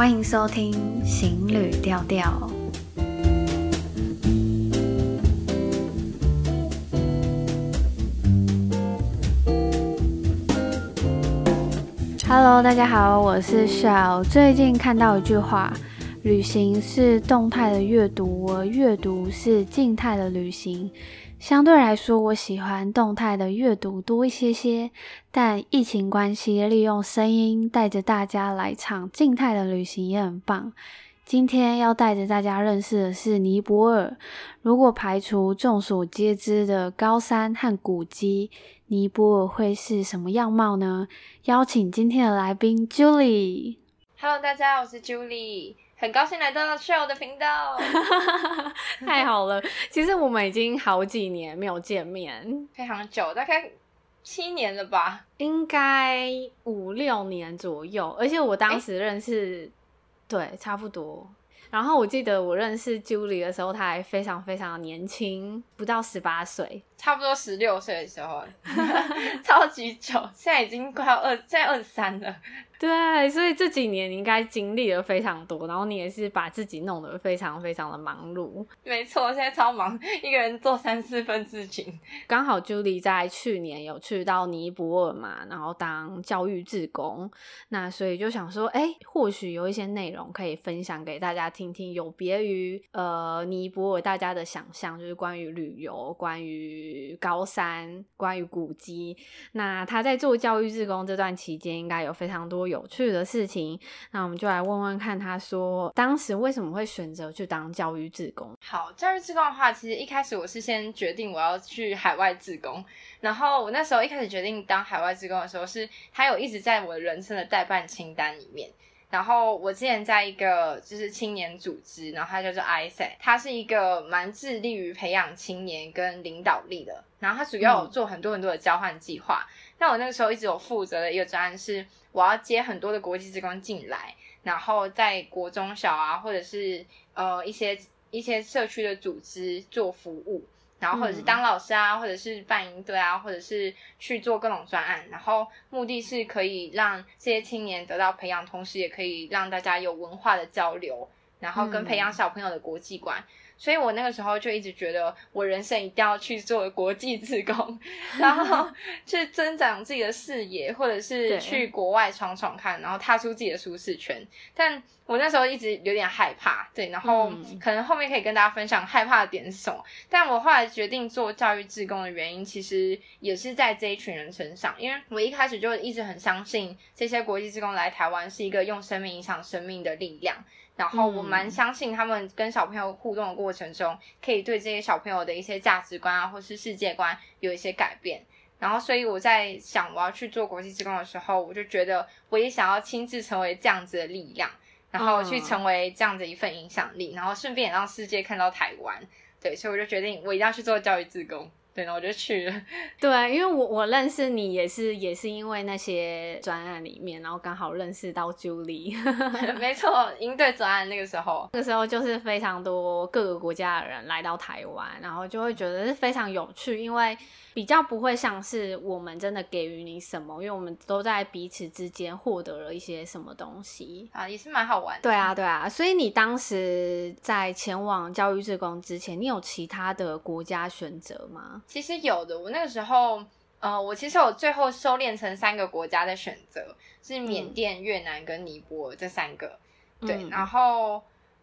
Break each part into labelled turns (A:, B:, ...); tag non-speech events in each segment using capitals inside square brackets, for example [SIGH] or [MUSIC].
A: 欢迎收听《行旅调调》。Hello，大家好，我是 Shell。最近看到一句话：旅行是动态的阅读，而阅读是静态的旅行。相对来说，我喜欢动态的阅读多一些些，但疫情关系，利用声音带着大家来场静态的旅行也很棒。今天要带着大家认识的是尼泊尔。如果排除众所皆知的高山和古迹，尼泊尔会是什么样貌呢？邀请今天的来宾 Julie。
B: Hello，大家好，我是 Julie。很高兴来到 Shell 的频道，[LAUGHS]
A: 太好了！其实我们已经好几年没有见面，
B: 非常久，大概七年了吧，
A: 应该五六年左右。而且我当时认识，欸、对，差不多。然后我记得我认识 Julie 的时候，她还非常非常年轻，不到十八岁，
B: 差不多十六岁的时候，[LAUGHS] 超级久。现在已经快要二，现在二十三了。
A: 对，所以这几年你应该经历了非常多，然后你也是把自己弄得非常非常的忙碌。
B: 没错，现在超忙，一个人做三四份事情。
A: 刚好 Julie 在去年有去到尼泊尔嘛，然后当教育志工，那所以就想说，哎，或许有一些内容可以分享给大家听听，有别于呃尼泊尔大家的想象，就是关于旅游、关于高山、关于古迹。那他在做教育志工这段期间，应该有非常多。有趣的事情，那我们就来问问看，他说当时为什么会选择去当教育志工？
B: 好，教育志工的话，其实一开始我是先决定我要去海外志工，然后我那时候一开始决定当海外志工的时候，是他有一直在我人生的待办清单里面。然后我之前在一个就是青年组织，然后它叫做 ISET，它是一个蛮致力于培养青年跟领导力的，然后它主要有做很多很多的交换计划。那、嗯、我那个时候一直有负责的一个专案是，我要接很多的国际职工进来，然后在国中小啊，或者是呃一些一些社区的组织做服务。然后或者是当老师啊，或者是办营队啊，或者是去做各种专案，然后目的是可以让这些青年得到培养，同时也可以让大家有文化的交流，然后跟培养小朋友的国际观。所以我那个时候就一直觉得，我人生一定要去做国际志工，然后 [LAUGHS] 去增长自己的视野，或者是去国外闯闯看，然后踏出自己的舒适圈。但我那时候一直有点害怕，对，然后可能后面可以跟大家分享害怕的点是什么。但我后来决定做教育志工的原因，其实也是在这一群人身上，因为我一开始就一直很相信这些国际志工来台湾是一个用生命影响生命的力量。然后我蛮相信他们跟小朋友互动的过程中，可以对这些小朋友的一些价值观啊，或是世界观有一些改变。然后，所以我在想我要去做国际职工的时候，我就觉得我也想要亲自成为这样子的力量，然后去成为这样子一份影响力，然后顺便也让世界看到台湾。对，所以我就决定我一定要去做教育志工。对，然后我就去了。[LAUGHS]
A: 对，因为我我认识你也是也是因为那些专案里面，然后刚好认识到 Julie。[LAUGHS] [LAUGHS]
B: 没错，应对专案那个时候，
A: 那个时候就是非常多各个国家的人来到台湾，然后就会觉得是非常有趣，因为。比较不会像是我们真的给予你什么，因为我们都在彼此之间获得了一些什么东西
B: 啊，也是蛮好玩的。
A: 对啊，对啊，所以你当时在前往教育志工之前，你有其他的国家选择吗？
B: 其实有的，我那个时候，呃，我其实我最后收敛成三个国家的选择，是缅甸、越南跟尼泊尔这三个。对，嗯、然后。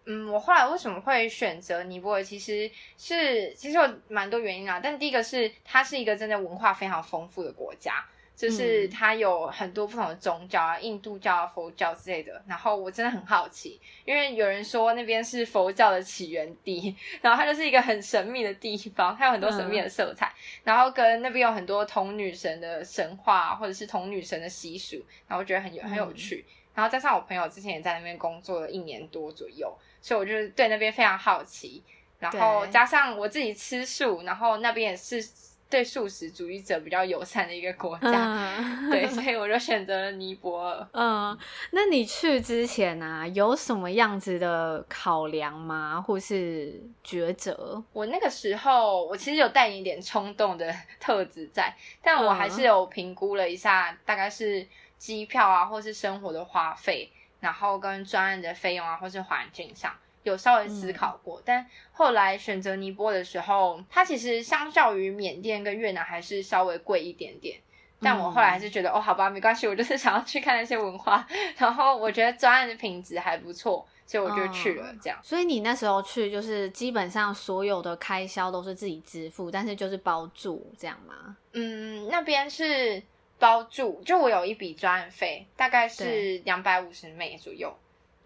B: 嗯，我后来为什么会选择尼泊尔？其实是其实有蛮多原因啦。但第一个是它是一个真的文化非常丰富的国家，就是它有很多不同的宗教啊，印度教啊、佛教之类的。然后我真的很好奇，因为有人说那边是佛教的起源地，然后它就是一个很神秘的地方，它有很多神秘的色彩。嗯、然后跟那边有很多童女神的神话或者是童女神的习俗，然后我觉得很有很有趣。嗯、然后加上我朋友之前也在那边工作了一年多左右。所以我就对那边非常好奇，然后加上我自己吃素，然后那边也是对素食主义者比较友善的一个国家，嗯、[LAUGHS] 对，所以我就选择了尼泊尔。
A: 嗯，那你去之前啊，有什么样子的考量吗？或是抉择？
B: 我那个时候，我其实有带一点冲动的特质在，但我还是有评估了一下，大概是机票啊，或是生活的花费。然后跟专案的费用啊，或是环境上有稍微思考过，嗯、但后来选择尼泊尔的时候，它其实相较于缅甸跟越南还是稍微贵一点点。但我后来还是觉得，嗯、哦，好吧，没关系，我就是想要去看那些文化，然后我觉得专案的品质还不错，所以我就去了。这样、嗯，
A: 所以你那时候去，就是基本上所有的开销都是自己支付，但是就是包住这样吗？
B: 嗯，那边是包住，就我有一笔专案费，大概是两百五十美左右，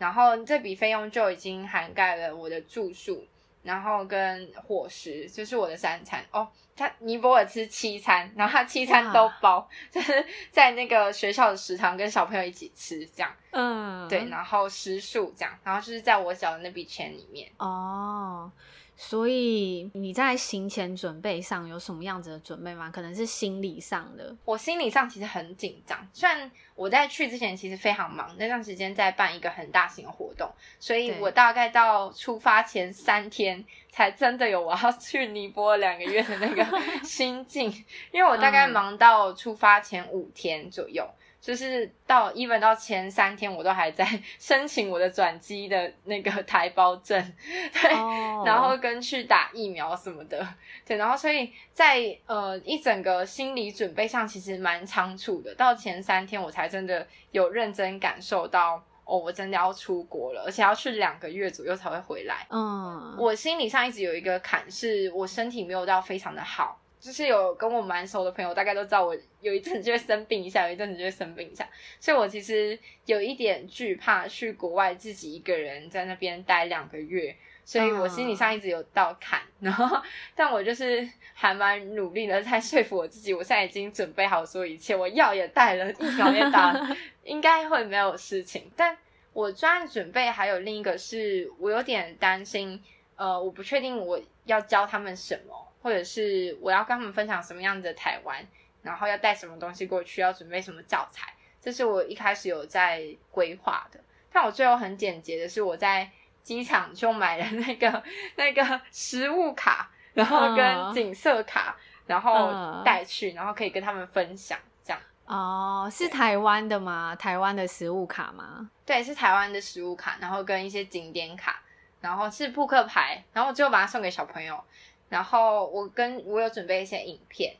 B: 然后这笔费用就已经涵盖了我的住宿。然后跟伙食就是我的三餐哦，他尼泊尔吃七餐，然后他七餐都包，[LAUGHS] 就是在那个学校的食堂跟小朋友一起吃这样，嗯，对，然后食宿这样，然后就是在我缴的那笔钱里面
A: 哦。所以你在行前准备上有什么样子的准备吗？可能是心理上的。
B: 我心理上其实很紧张，虽然我在去之前其实非常忙，那段时间在办一个很大型的活动，所以我大概到出发前三天才真的有我要去尼泊尔两个月的那个 [LAUGHS] 心境，因为我大概忙到出发前五天左右。就是到 even 到前三天，我都还在 [LAUGHS] 申请我的转机的那个台胞证，对，oh. 然后跟去打疫苗什么的，对，然后所以在呃一整个心理准备上其实蛮仓促的。到前三天，我才真的有认真感受到，哦，我真的要出国了，而且要去两个月左右才会回来。嗯，我心理上一直有一个坎，是我身体没有到非常的好。就是有跟我蛮熟的朋友，大概都知道我有一阵子就会生病一下，有一阵子就会生病一下，所以我其实有一点惧怕去国外自己一个人在那边待两个月，所以我心理上一直有到坎，然后但我就是还蛮努力的在说服我自己，我现在已经准备好所有一切，我药也带了，疫苗也打了，[LAUGHS] 应该会没有事情。但我专案准备还有另一个是我有点担心，呃，我不确定我要教他们什么。或者是我要跟他们分享什么样子的台湾，然后要带什么东西过去，要准备什么教材，这是我一开始有在规划的。但我最后很简洁的是，我在机场就买了那个 [LAUGHS] 那个食物卡，然后跟景色卡，然后带去，然后可以跟他们分享这样。
A: 哦，是台湾的吗？台湾的食物卡吗？
B: 对，是台湾的食物卡，然后跟一些景点卡，然后是扑克牌，然后我最后把它送给小朋友。然后我跟我有准备一些影片，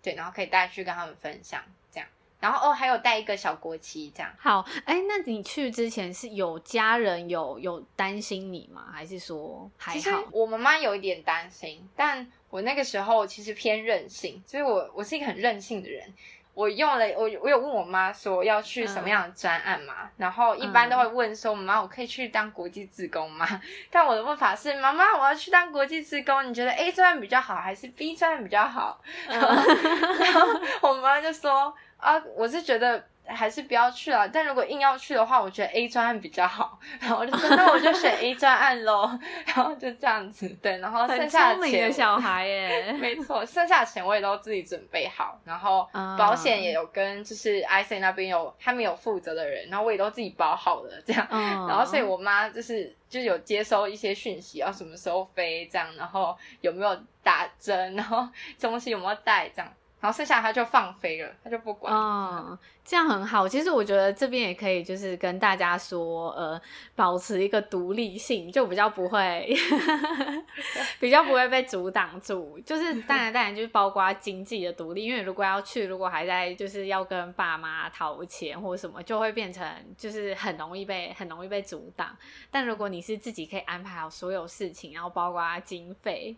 B: 对，然后可以带去跟他们分享，这样。然后哦，还有带一个小国旗，这样。
A: 好，哎，那你去之前是有家人有有担心你吗？还是说还好？
B: 其实我妈妈有一点担心，但我那个时候其实偏任性，所以我我是一个很任性的人。我用了，我我有问我妈说要去什么样的专案嘛，嗯、然后一般都会问说，妈妈我可以去当国际职工吗？[LAUGHS] 但我的问法是，妈妈我要去当国际职工，你觉得 A 专案比较好还是 B 专案比较好？[LAUGHS] 然后我妈就说啊，我是觉得。还是不要去了，但如果硬要去的话，我觉得 A 专案比较好，然后我就说那我就选 A 专案喽，然后就这样子，对，然后剩下的钱，
A: 的小孩耶，
B: 没错，剩下的钱我也都自己准备好，然后保险也有跟就是 IC 那边有他们有负责的人，然后我也都自己保好了，这样，然后所以我妈就是就有接收一些讯息，要什么时候飞这样，然后有没有打针，然后东西有没有带这样。然后剩下他就放飞了，他就不管。
A: 嗯，这样很好。其实我觉得这边也可以，就是跟大家说，呃，保持一个独立性，就比较不会，[LAUGHS] 比较不会被阻挡住。就是当然，当然就是包括经济的独立，因为如果要去，如果还在就是要跟爸妈讨钱或什么，就会变成就是很容易被很容易被阻挡。但如果你是自己可以安排好所有事情，然后包括经费。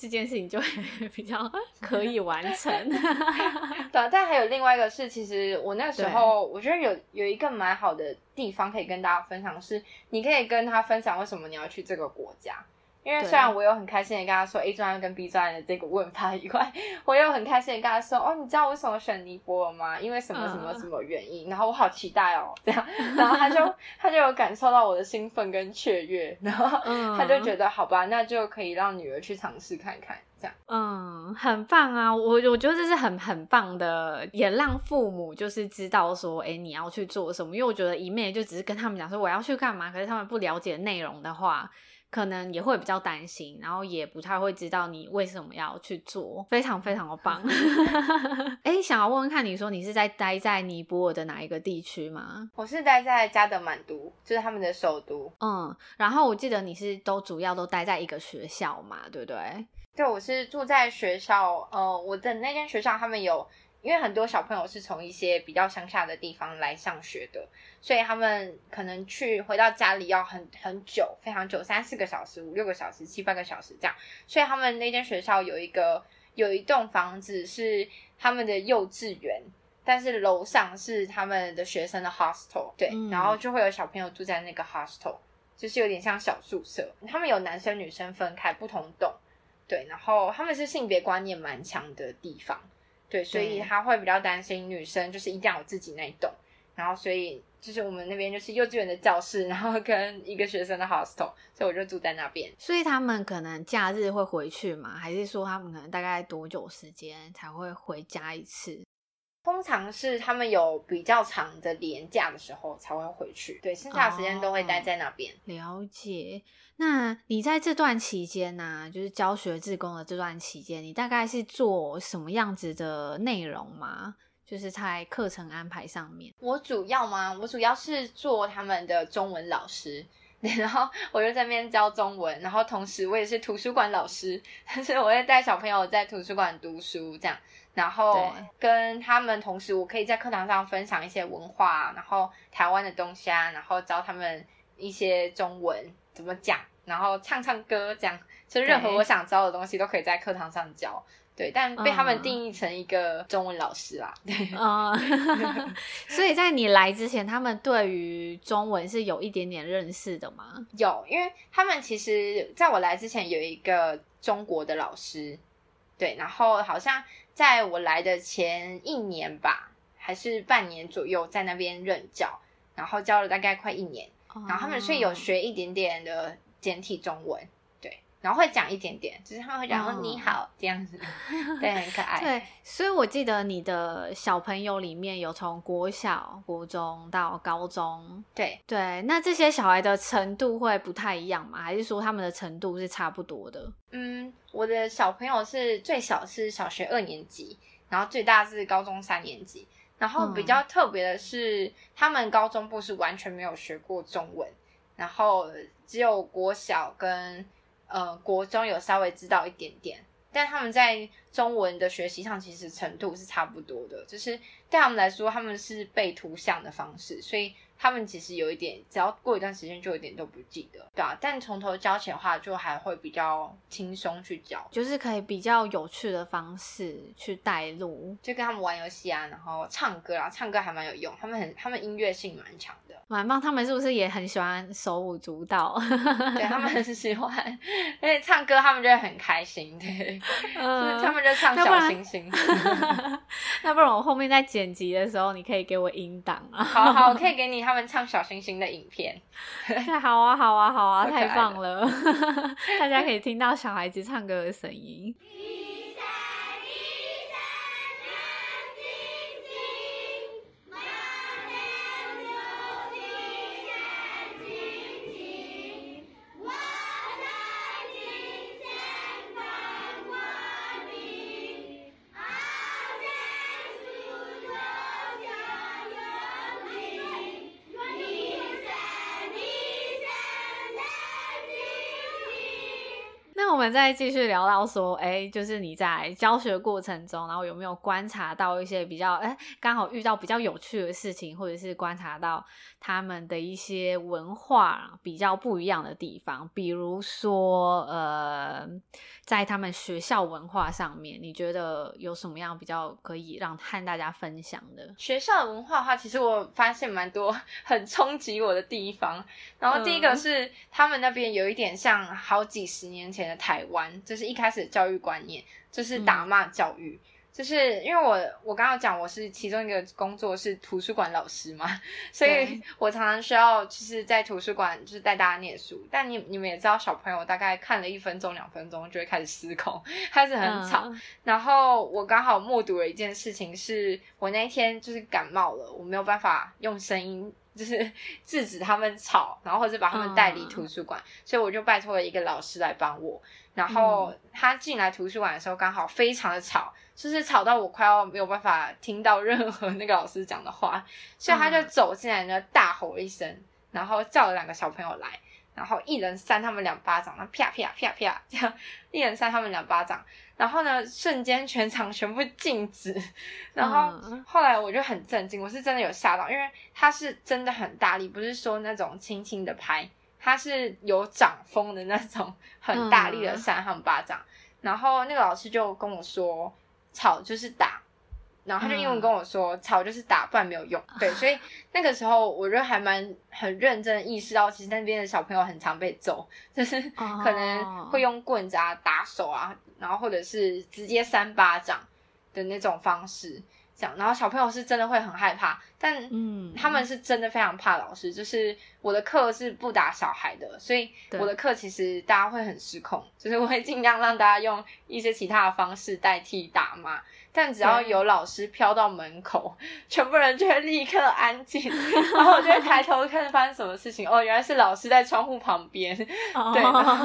A: 这件事情就会 [LAUGHS] 比较可以完成。[LAUGHS]
B: 对，但还有另外一个是，其实我那时候我觉得有有一个蛮好的地方可以跟大家分享，是你可以跟他分享为什么你要去这个国家。因为虽然我有很开心的跟他说 A 专案跟 B 专案的这个问法以外，我又很开心的跟他说，哦，你知道为什么选尼泊尔吗？因为什么什么什么原因？然后我好期待哦，这样，然后他就 [LAUGHS] 他就有感受到我的兴奋跟雀跃，然后他就觉得好吧，那就可以让女儿去尝试看看，这样，
A: 嗯，很棒啊，我我觉得这是很很棒的，也让父母就是知道说，哎，你要去做什么，因为我觉得一面就只是跟他们讲说我要去干嘛，可是他们不了解内容的话。可能也会比较担心，然后也不太会知道你为什么要去做，非常非常的棒。[LAUGHS] 哎、欸，想要问问看，你说你是在待在尼泊尔的哪一个地区吗？
B: 我是待在加德满都，就是他们的首都。
A: 嗯，然后我记得你是都主要都待在一个学校嘛，对不对？
B: 对，我是住在学校。呃，我的那间学校他们有。因为很多小朋友是从一些比较乡下的地方来上学的，所以他们可能去回到家里要很很久，非常久，三四个小时、五六个小时、七八个小时这样。所以他们那间学校有一个有一栋房子是他们的幼稚园，但是楼上是他们的学生的 hostel，对，嗯、然后就会有小朋友住在那个 hostel，就是有点像小宿舍。他们有男生女生分开不同栋，对，然后他们是性别观念蛮强的地方。对，所以他会比较担心女生就是一定要有自己那一栋，然后所以就是我们那边就是幼稚园的教室，然后跟一个学生的 hostel，所以我就住在那边。
A: 所以他们可能假日会回去吗？还是说他们可能大概多久时间才会回家一次？
B: 通常是他们有比较长的年假的时候才会回去，对，剩下的时间都会待在那边。
A: 哦，了解。那你在这段期间呢，啊，就是教学志工的这段期间，你大概是做什么样子的内容吗？就是在课程安排上面。
B: 我主要吗？我主要是做他们的中文老师，然后我就在那边教中文，然后同时我也是图书馆老师，[LAUGHS] 所以我会带小朋友在图书馆读书这样，然后跟他们同时，我可以在课堂上分享一些文化，然后台湾的东西啊，然后教他们一些中文。怎么讲？然后唱唱歌，这样就任何我想教的东西都可以在课堂上教。对，但被他们定义成一个中文老师啦。对，
A: 嗯，所以在你来之前，他们对于中文是有一点点认识的吗？
B: 有，因为他们其实在我来之前有一个中国的老师，对，然后好像在我来的前一年吧，还是半年左右，在那边任教，然后教了大概快一年。然后他们是有学一点点的简体中文，对，然后会讲一点点，就是他们会讲说你好这样子，对，很可爱。[LAUGHS]
A: 对，所以我记得你的小朋友里面有从国小、国中到高中，
B: 对
A: 对，那这些小孩的程度会不太一样吗？还是说他们的程度是差不多的？
B: 嗯，我的小朋友是最小是小学二年级，然后最大是高中三年级。然后比较特别的是，嗯、他们高中部是完全没有学过中文，然后只有国小跟呃国中有稍微知道一点点，但他们在中文的学习上其实程度是差不多的，就是对他们来说，他们是背图像的方式，所以。他们其实有一点，只要过一段时间就有一点都不记得，对啊。但从头教起的话，就还会比较轻松去教，
A: 就是可以比较有趣的方式去带路，
B: 就跟他们玩游戏啊，然后唱歌啊，唱歌还蛮有用，他们很，他们音乐性蛮强的，
A: 蛮棒。他们是不是也很喜欢手舞足蹈？[LAUGHS]
B: 对，他们很喜欢，而且唱歌他们就会很开心，对，嗯、他们就唱小星星。[LAUGHS]
A: 那不然我后面在剪辑的时候，你可以给我音档啊。
B: 好好，我可以给你。他们唱小星星的影片，
A: 好啊，好啊，好啊，太棒了！[LAUGHS] 大家可以听到小孩子唱歌的声音。们再继续聊到说，哎，就是你在教学过程中，然后有没有观察到一些比较，哎，刚好遇到比较有趣的事情，或者是观察到他们的一些文化比较不一样的地方，比如说，呃，在他们学校文化上面，你觉得有什么样比较可以让和大家分享的？
B: 学校的文化的话，其实我发现蛮多很冲击我的地方。然后第一个是、嗯、他们那边有一点像好几十年前的台。台湾就是一开始的教育观念就是打骂教育，嗯、就是因为我我刚刚讲我是其中一个工作是图书馆老师嘛，[LAUGHS] 所以我常常需要就是在图书馆就是带大家念书。但你你们也知道，小朋友大概看了一分钟两分钟就会开始失控，[LAUGHS] 开始很吵。嗯、然后我刚好目睹了一件事情，是我那一天就是感冒了，我没有办法用声音就是 [LAUGHS] 制止他们吵，然后或者把他们带离图书馆，嗯、所以我就拜托了一个老师来帮我。然后他进来图书馆的时候，刚好非常的吵，就是吵到我快要没有办法听到任何那个老师讲的话，所以他就走进来呢，大吼一声，然后叫了两个小朋友来。然后一人扇他们两巴掌，那啪啪啪啪这样，一人扇他们两巴掌，然后呢，瞬间全场全部静止。然后后来我就很震惊，我是真的有吓到，因为他是真的很大力，不是说那种轻轻的拍，他是有掌风的那种很大力的扇他们巴掌。然后那个老师就跟我说，吵就是打。然后他就英文跟我说：“嗯、吵就是打，不然没有用。”对，所以那个时候我就还蛮很认真意识到，其实那边的小朋友很常被揍，就是可能会用棍子啊打手啊，然后或者是直接扇巴掌的那种方式。这样，然后小朋友是真的会很害怕，但嗯，他们是真的非常怕老师。就是我的课是不打小孩的，所以我的课其实大家会很失控，就是我会尽量让大家用一些其他的方式代替打骂。但只要有老师飘到门口，[LAUGHS] 全部人就会立刻安静，然后我就会抬头看发生什么事情。哦，原来是老师在窗户旁边。对，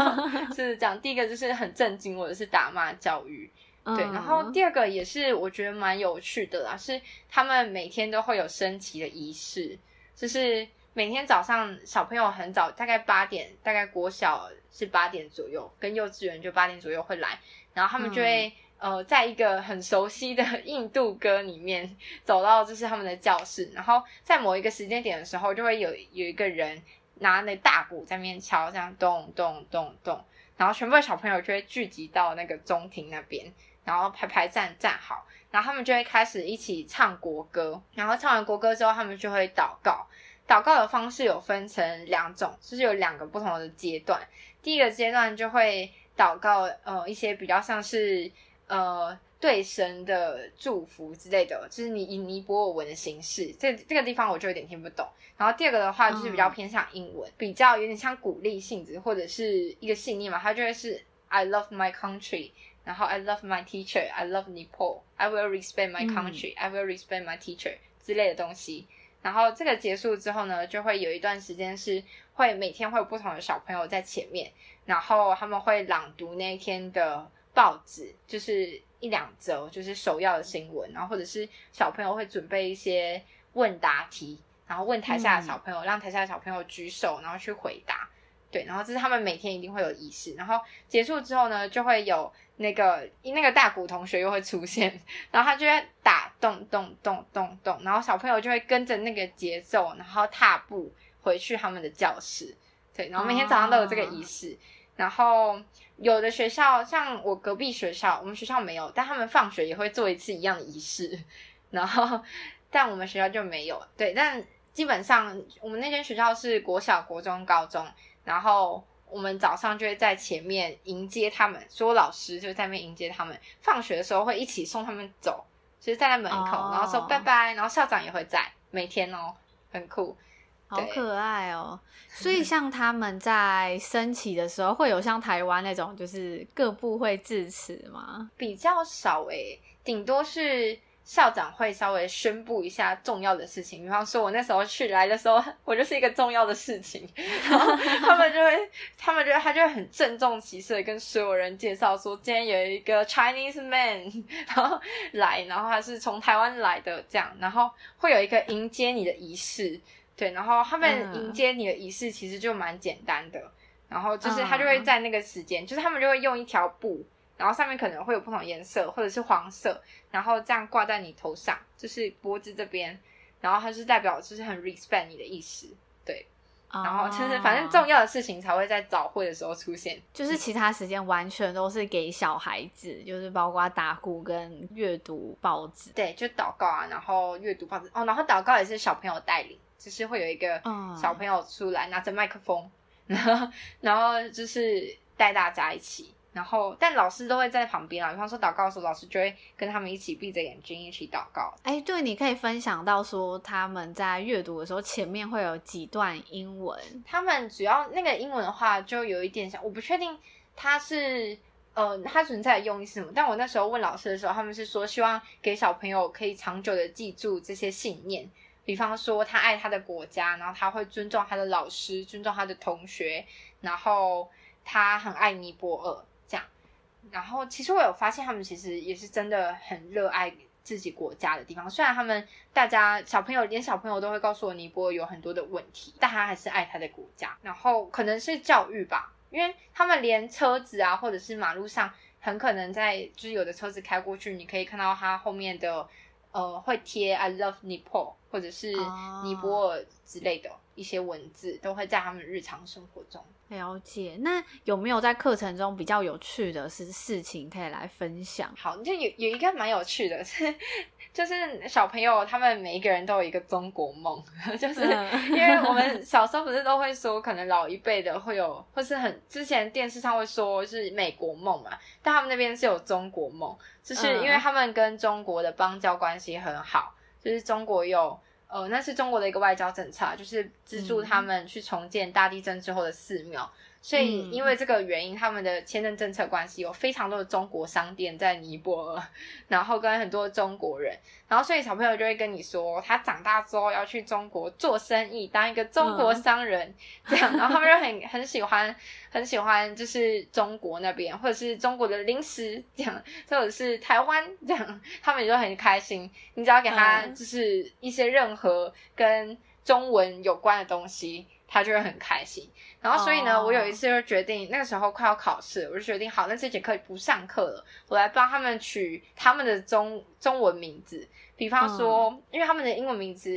B: [LAUGHS] 是这样。第一个就是很震惊我的是打骂教育。对，然后第二个也是我觉得蛮有趣的啦，是他们每天都会有升旗的仪式，就是每天早上小朋友很早，大概八点，大概国小是八点左右，跟幼稚园就八点左右会来，然后他们就会、嗯、呃，在一个很熟悉的印度歌里面走到就是他们的教室，然后在某一个时间点的时候，就会有有一个人拿那大鼓在那边敲，这样咚咚咚咚，然后全部的小朋友就会聚集到那个中庭那边。然后排排站站好，然后他们就会开始一起唱国歌。然后唱完国歌之后，他们就会祷告。祷告的方式有分成两种，就是有两个不同的阶段。第一个阶段就会祷告，呃，一些比较像是呃对神的祝福之类的，就是你以尼泊尔文的形式。这这个地方我就有点听不懂。然后第二个的话就是比较偏向英文，嗯、比较有点像鼓励性质或者是一个信念嘛，它就会是 I love my country。然后 I love my teacher, I love Nepal, I will respect my country, I will respect my teacher 之类的东西。然后这个结束之后呢，就会有一段时间是会每天会有不同的小朋友在前面，然后他们会朗读那一天的报纸，就是一两则就是首要的新闻，然后或者是小朋友会准备一些问答题，然后问台下的小朋友，让台下的小朋友举手，然后去回答。对，然后这是他们每天一定会有仪式，然后结束之后呢，就会有那个那个大鼓同学又会出现，然后他就会打咚咚咚咚咚，然后小朋友就会跟着那个节奏，然后踏步回去他们的教室。对，然后每天早上都有这个仪式。Oh. 然后有的学校像我隔壁学校，我们学校没有，但他们放学也会做一次一样的仪式。然后但我们学校就没有。对，但基本上我们那间学校是国小、国中、高中。然后我们早上就会在前面迎接他们，所有老师就在那边迎接他们。放学的时候会一起送他们走，就是站在门口，oh. 然后说拜拜。然后校长也会在，每天哦，很酷，
A: 好可爱哦。[LAUGHS] 所以像他们在升旗的时候，会有像台湾那种，就是各部会致辞吗？
B: 比较少诶，顶多是。校长会稍微宣布一下重要的事情，比方说，我那时候去来的时候，[LAUGHS] 我就是一个重要的事情，[LAUGHS] 然后他们就会，他们就他就会很郑重其事的跟所有人介绍说，今天有一个 Chinese man，[LAUGHS] 然后来，然后他是从台湾来的，这样，然后会有一个迎接你的仪式，对，然后他们迎接你的仪式其实就蛮简单的，然后就是他就会在那个时间，就是他们就会用一条布。然后上面可能会有不同颜色，或者是黄色，然后这样挂在你头上，就是脖子这边，然后它是代表就是很 respect 你的意思，对。然后就是反正重要的事情才会在早会的时候出现，
A: 就是其他时间完全都是给小孩子，就是包括打鼓跟阅读报纸，
B: 对，就祷告啊，然后阅读报纸哦，然后祷告也是小朋友带领，就是会有一个小朋友出来拿着麦克风，然后然后就是带大家一起。然后，但老师都会在旁边啊。比方说祷告的时候，老师就会跟他们一起闭着眼睛一起祷告。
A: 哎，对，你可以分享到说他们在阅读的时候前面会有几段英文。
B: 他们主要那个英文的话，就有一点像，我不确定它是呃它存在的用意是什么。但我那时候问老师的时候，他们是说希望给小朋友可以长久的记住这些信念，比方说他爱他的国家，然后他会尊重他的老师，尊重他的同学，然后他很爱尼泊尔。然后其实我有发现，他们其实也是真的很热爱自己国家的地方。虽然他们大家小朋友连小朋友都会告诉我尼泊尔有很多的问题，但他还是爱他的国家。然后可能是教育吧，因为他们连车子啊，或者是马路上。很可能在就是有的车子开过去，你可以看到它后面的呃会贴 I love Nepal 或者是尼泊尔之类的一些文字，oh. 都会在他们日常生活中。
A: 了解。那有没有在课程中比较有趣的事事情可以来分享？
B: 好，就有有一个蛮有趣的是。[LAUGHS] 就是小朋友，他们每一个人都有一个中国梦，[LAUGHS] 就是因为我们小时候不是都会说，可能老一辈的会有，或是很之前电视上会说是美国梦嘛，但他们那边是有中国梦，就是因为他们跟中国的邦交关系很好，就是中国有呃，那是中国的一个外交政策，就是资助他们去重建大地震之后的寺庙。所以，因为这个原因，他们的签证政策关系有非常多的中国商店在尼泊尔，然后跟很多中国人，然后所以小朋友就会跟你说，他长大之后要去中国做生意，当一个中国商人，这样，然后他们就很很喜欢，很喜欢就是中国那边，或者是中国的零食这样，或者是台湾这样，他们就很开心。你只要给他就是一些任何跟中文有关的东西。他就会很开心，然后所以呢，我有一次就决定，那个时候快要考试，我就决定好，那这节课不上课了，我来帮他们取他们的中中文名字，比方说，因为他们的英文名字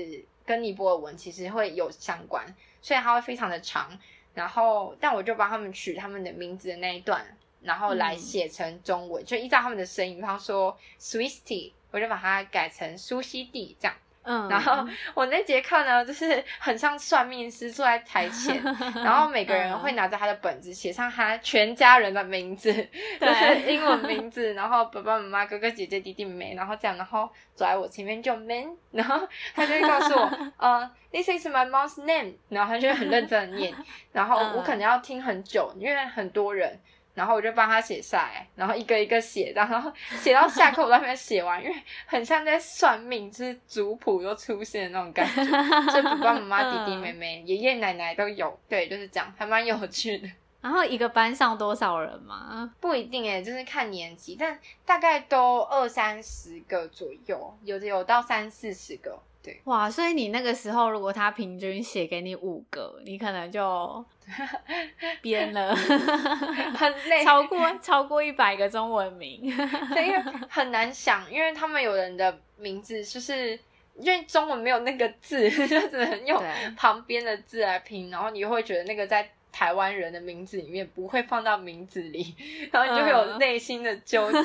B: 跟尼泊尔文其实会有相关，所以它会非常的长，然后但我就帮他们取他们的名字的那一段，然后来写成中文，就依照他们的声音，比方说 Swisty，我就把它改成苏西蒂这样。嗯，然后我那节课呢，就是很像算命师坐在台前，[LAUGHS] 然后每个人会拿着他的本子，写上他全家人的名字，就是英文名字，然后爸爸妈妈、哥哥姐姐、弟弟妹妹，然后这样，然后走在我前面就 man，然后他就会告诉我，[LAUGHS] 呃、uh,，this is my mom's name，然后他就会很认真的念，然后我可能要听很久，因为很多人。然后我就帮他写下来，然后一个一个写，然后 [LAUGHS] 写到下课我都还没写完，因为很像在算命，就是族谱都出现的那种感觉，就爸爸妈妈、[LAUGHS] 弟弟妹妹、爷爷奶奶都有，对，就是这样，还蛮有趣的。[LAUGHS]
A: 然后一个班上多少人嘛？
B: 不一定诶，就是看年级，但大概都二三十个左右，有的有到三四十个。对，
A: 哇，所以你那个时候如果他平均写给你五个，你可能就 [LAUGHS] 编了，
B: 很累，
A: 超过超过一百个中文名，[LAUGHS]
B: 对，因为很难想，因为他们有人的名字就是因为中文没有那个字，[LAUGHS] 就只能用旁边的字来拼，然后你会觉得那个在台湾人的名字里面不会放到名字里，然后你就会有内心的纠结，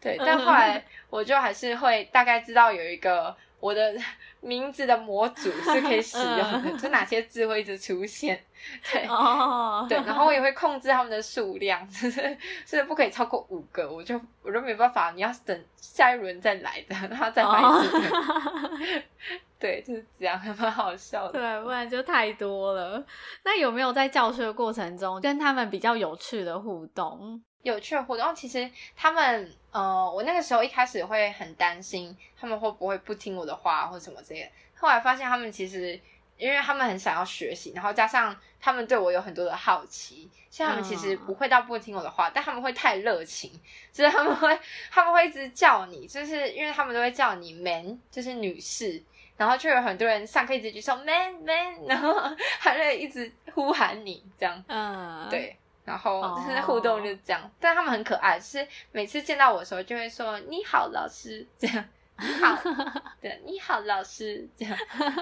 B: 对，但后来我就还是会大概知道有一个。我的 [LAUGHS] 名字的模组是可以使用的，嗯、就哪些字会一直出现，[LAUGHS] 对，哦、对，然后我也会控制他们的数量，就是是不可以超过五个，我就我就没办法，你要等下一轮再来的，然后再来一次，哦、[LAUGHS] 对，就是这样，还蛮好笑的，
A: 对，不然就太多了。那有没有在教学的过程中跟他们比较有趣的互动？
B: 有趣的活动，其实他们，呃，我那个时候一开始会很担心他们会不会不听我的话或什么之类的。后来发现他们其实，因为他们很想要学习，然后加上他们对我有很多的好奇，所以他们其实不会到不听我的话，嗯、但他们会太热情，就是他们会他们会一直叫你，就是因为他们都会叫你 man，就是女士，然后就有很多人上课一直举手 man man，然后 [LAUGHS] 还会一直呼喊你这样，嗯，对。然后就是互动就是这样，oh. 但他们很可爱，就是每次见到我的时候就会说“你好，老师”这样，“你好”，[LAUGHS] 对，“你好，老师”这样，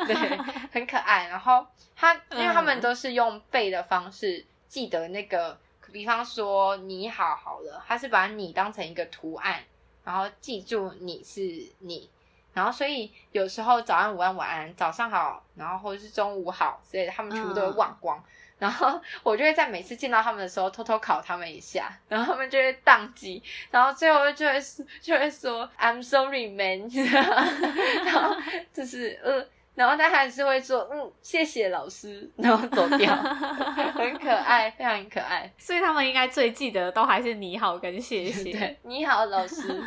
B: 对，很可爱。然后他，因为他们都是用背的方式记得那个，比方说“你好”好了，他是把你当成一个图案，然后记住你是你，然后所以有时候早安、午安、晚安，早上好，然后或者是中午好所以，他们全部都会忘光。然后 [LAUGHS] 我就会在每次见到他们的时候偷偷考他们一下，然后他们就会宕机，然后最后就会就会说 I'm sorry, man，[LAUGHS] 然后就是呃，然后他还是会说嗯，谢谢老师，然后走掉，[LAUGHS] 很可爱，非常可爱。
A: 所以他们应该最记得的都还是你好跟谢谢，
B: 对，你好老师。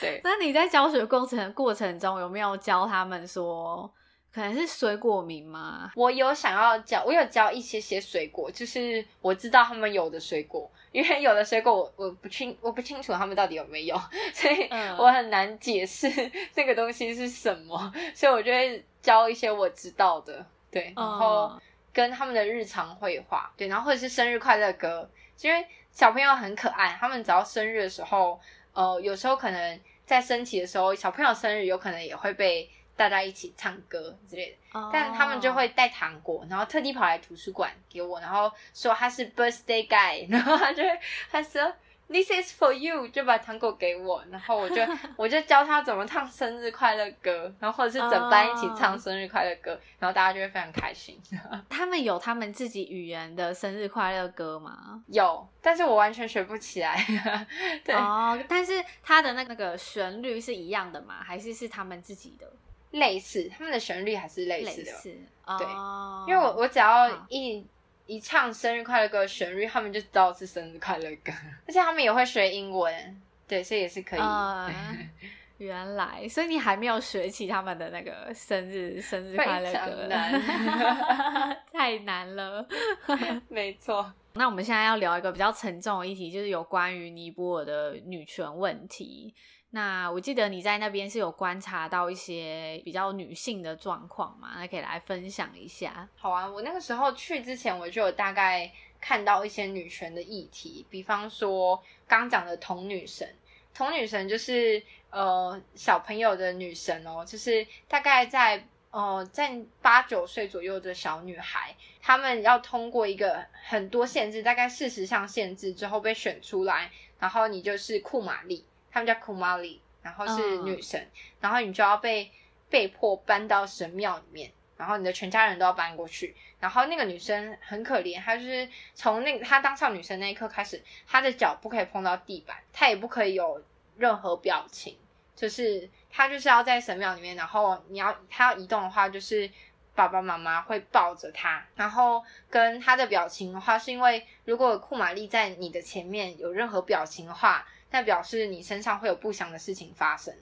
B: 对，
A: 那你在教学过程过程中有没有教他们说？可能是水果名吗？
B: 我有想要教，我有教一些些水果，就是我知道他们有的水果，因为有的水果我我不清我不清楚他们到底有没有，所以我很难解释 [LAUGHS] 那个东西是什么，所以我就会教一些我知道的，对，然后跟他们的日常绘画，对，然后或者是生日快乐歌，因为小朋友很可爱，他们只要生日的时候，呃，有时候可能在升旗的时候，小朋友生日有可能也会被。大家一起唱歌之类的，oh. 但他们就会带糖果，然后特地跑来图书馆给我，然后说他是 birthday guy，[LAUGHS] 然后他就会他说 this is for you，就把糖果给我，然后我就 [LAUGHS] 我就教他怎么唱生日快乐歌，然后或者是整班一起唱生日快乐歌，oh. 然后大家就会非常开心。[LAUGHS]
A: 他们有他们自己语言的生日快乐歌吗？
B: 有，但是我完全学不起来。对
A: 哦，oh, 但是他的那个那个旋律是一样的吗？还是是他们自己的？
B: 类似，他们的旋律还是类似的，
A: 似。
B: 对，
A: 哦、
B: 因为我我只要一一唱生日快乐歌的旋律，他们就知道是生日快乐歌，[LAUGHS] 而且他们也会学英文，对，所以也是可以。
A: 呃、[LAUGHS] 原来，所以你还没有学起他们的那个生日生日快乐歌，
B: 难。[LAUGHS]
A: 太难了。
B: 没错，
A: 那我们现在要聊一个比较沉重的议题，就是有关于尼泊尔的女权问题。那我记得你在那边是有观察到一些比较女性的状况嘛？那可以来分享一下。
B: 好啊，我那个时候去之前，我就有大概看到一些女权的议题，比方说刚讲的童女神，童女神就是呃小朋友的女神哦，就是大概在呃在八九岁左右的小女孩，她们要通过一个很多限制，大概四十项限制之后被选出来，然后你就是库玛丽。他们叫 Kumari，然后是女神，oh. 然后你就要被被迫搬到神庙里面，然后你的全家人都要搬过去。然后那个女生很可怜，她就是从那她当上女神那一刻开始，她的脚不可以碰到地板，她也不可以有任何表情，就是她就是要在神庙里面，然后你要她要移动的话，就是爸爸妈妈会抱着她，然后跟她的表情的话，是因为如果库玛丽在你的前面有任何表情的话。那表示你身上会有不祥的事情发生，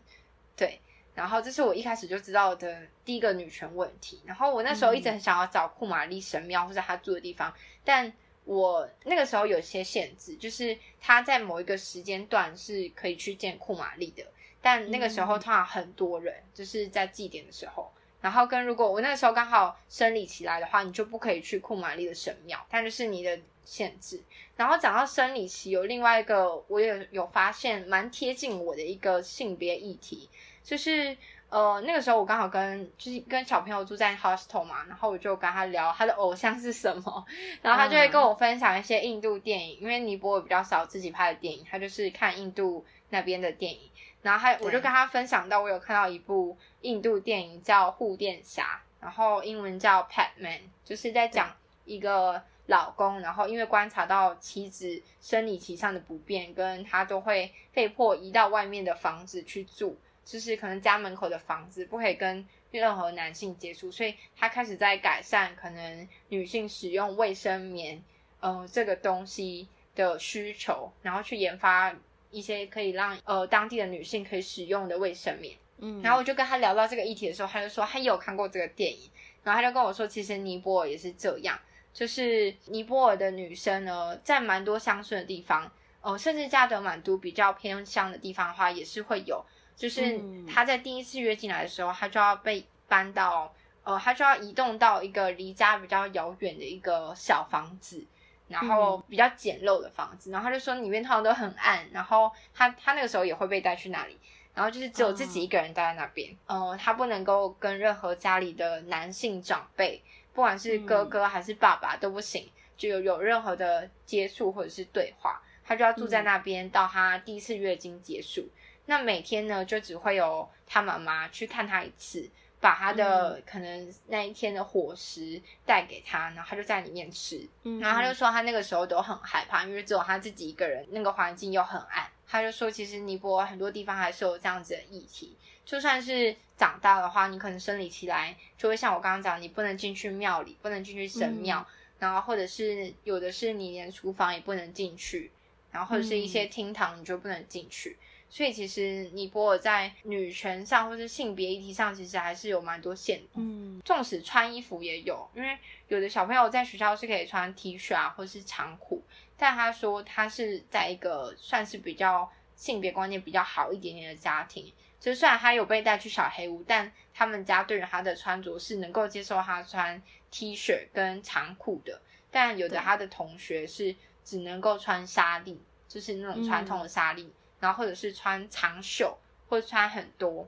B: 对。然后这是我一开始就知道的第一个女权问题。然后我那时候一直很想要找库玛丽神庙或者她住的地方，但我那个时候有些限制，就是她在某一个时间段是可以去见库玛丽的，但那个时候通常很多人，就是在祭典的时候。然后跟如果我那个时候刚好生理期来的话，你就不可以去库玛丽的神庙，但就是你的限制。然后讲到生理期，有另外一个我也有发现蛮贴近我的一个性别议题，就是呃那个时候我刚好跟就是跟小朋友住在 hostel 嘛，然后我就跟他聊他的偶像是什么，[LAUGHS] 然后他就会跟我分享一些印度电影，因为尼泊尔比较少自己拍的电影，他就是看印度那边的电影。然后还我就跟他分享到，我有看到一部印度电影叫《护垫侠》，然后英文叫《Patman》，就是在讲一个老公，然后因为观察到妻子生理期上的不便，跟他都会被迫移到外面的房子去住，就是可能家门口的房子不可以跟任何男性接触，所以他开始在改善可能女性使用卫生棉，嗯、呃，这个东西的需求，然后去研发。一些可以让呃当地的女性可以使用的卫生棉，嗯，然后我就跟他聊到这个议题的时候，他就说他有看过这个电影，然后他就跟我说，其实尼泊尔也是这样，就是尼泊尔的女生呢，在蛮多乡村的地方，呃，甚至加德满都比较偏乡的地方的话，也是会有，就是她在第一次约进来的时候，她就要被搬到，呃，她就要移动到一个离家比较遥远的一个小房子。然后比较简陋的房子，然后他就说里面通常都很暗，然后他他那个时候也会被带去那里，然后就是只有自己一个人待在那边，嗯、呃，他不能够跟任何家里的男性长辈，不管是哥哥还是爸爸都不行，就有有任何的接触或者是对话，他就要住在那边到他第一次月经结束，那每天呢就只会有他妈妈去看他一次。把他的可能那一天的伙食带给他，然后他就在里面吃。嗯，然后他就说他那个时候都很害怕，因为只有他自己一个人，那个环境又很暗。他就说，其实尼泊尔很多地方还是有这样子的议题。就算是长大的话，你可能生理期来，就会像我刚刚讲，你不能进去庙里，不能进去神庙，嗯、然后或者是有的是你连厨房也不能进去，然后或者是一些厅堂你就不能进去。所以其实尼泊尔在女权上或是性别议题上，其实还是有蛮多限制。嗯，纵使穿衣服也有，因为有的小朋友在学校是可以穿 T 恤啊，或是长裤，但他说他是在一个算是比较性别观念比较好一点点的家庭，就虽然他有被带去小黑屋，但他们家对于他的穿着是能够接受他穿 T 恤跟长裤的，但有的他的同学是只能够穿纱丽，就是那种传统的纱丽。嗯然后或者是穿长袖，或者穿很多，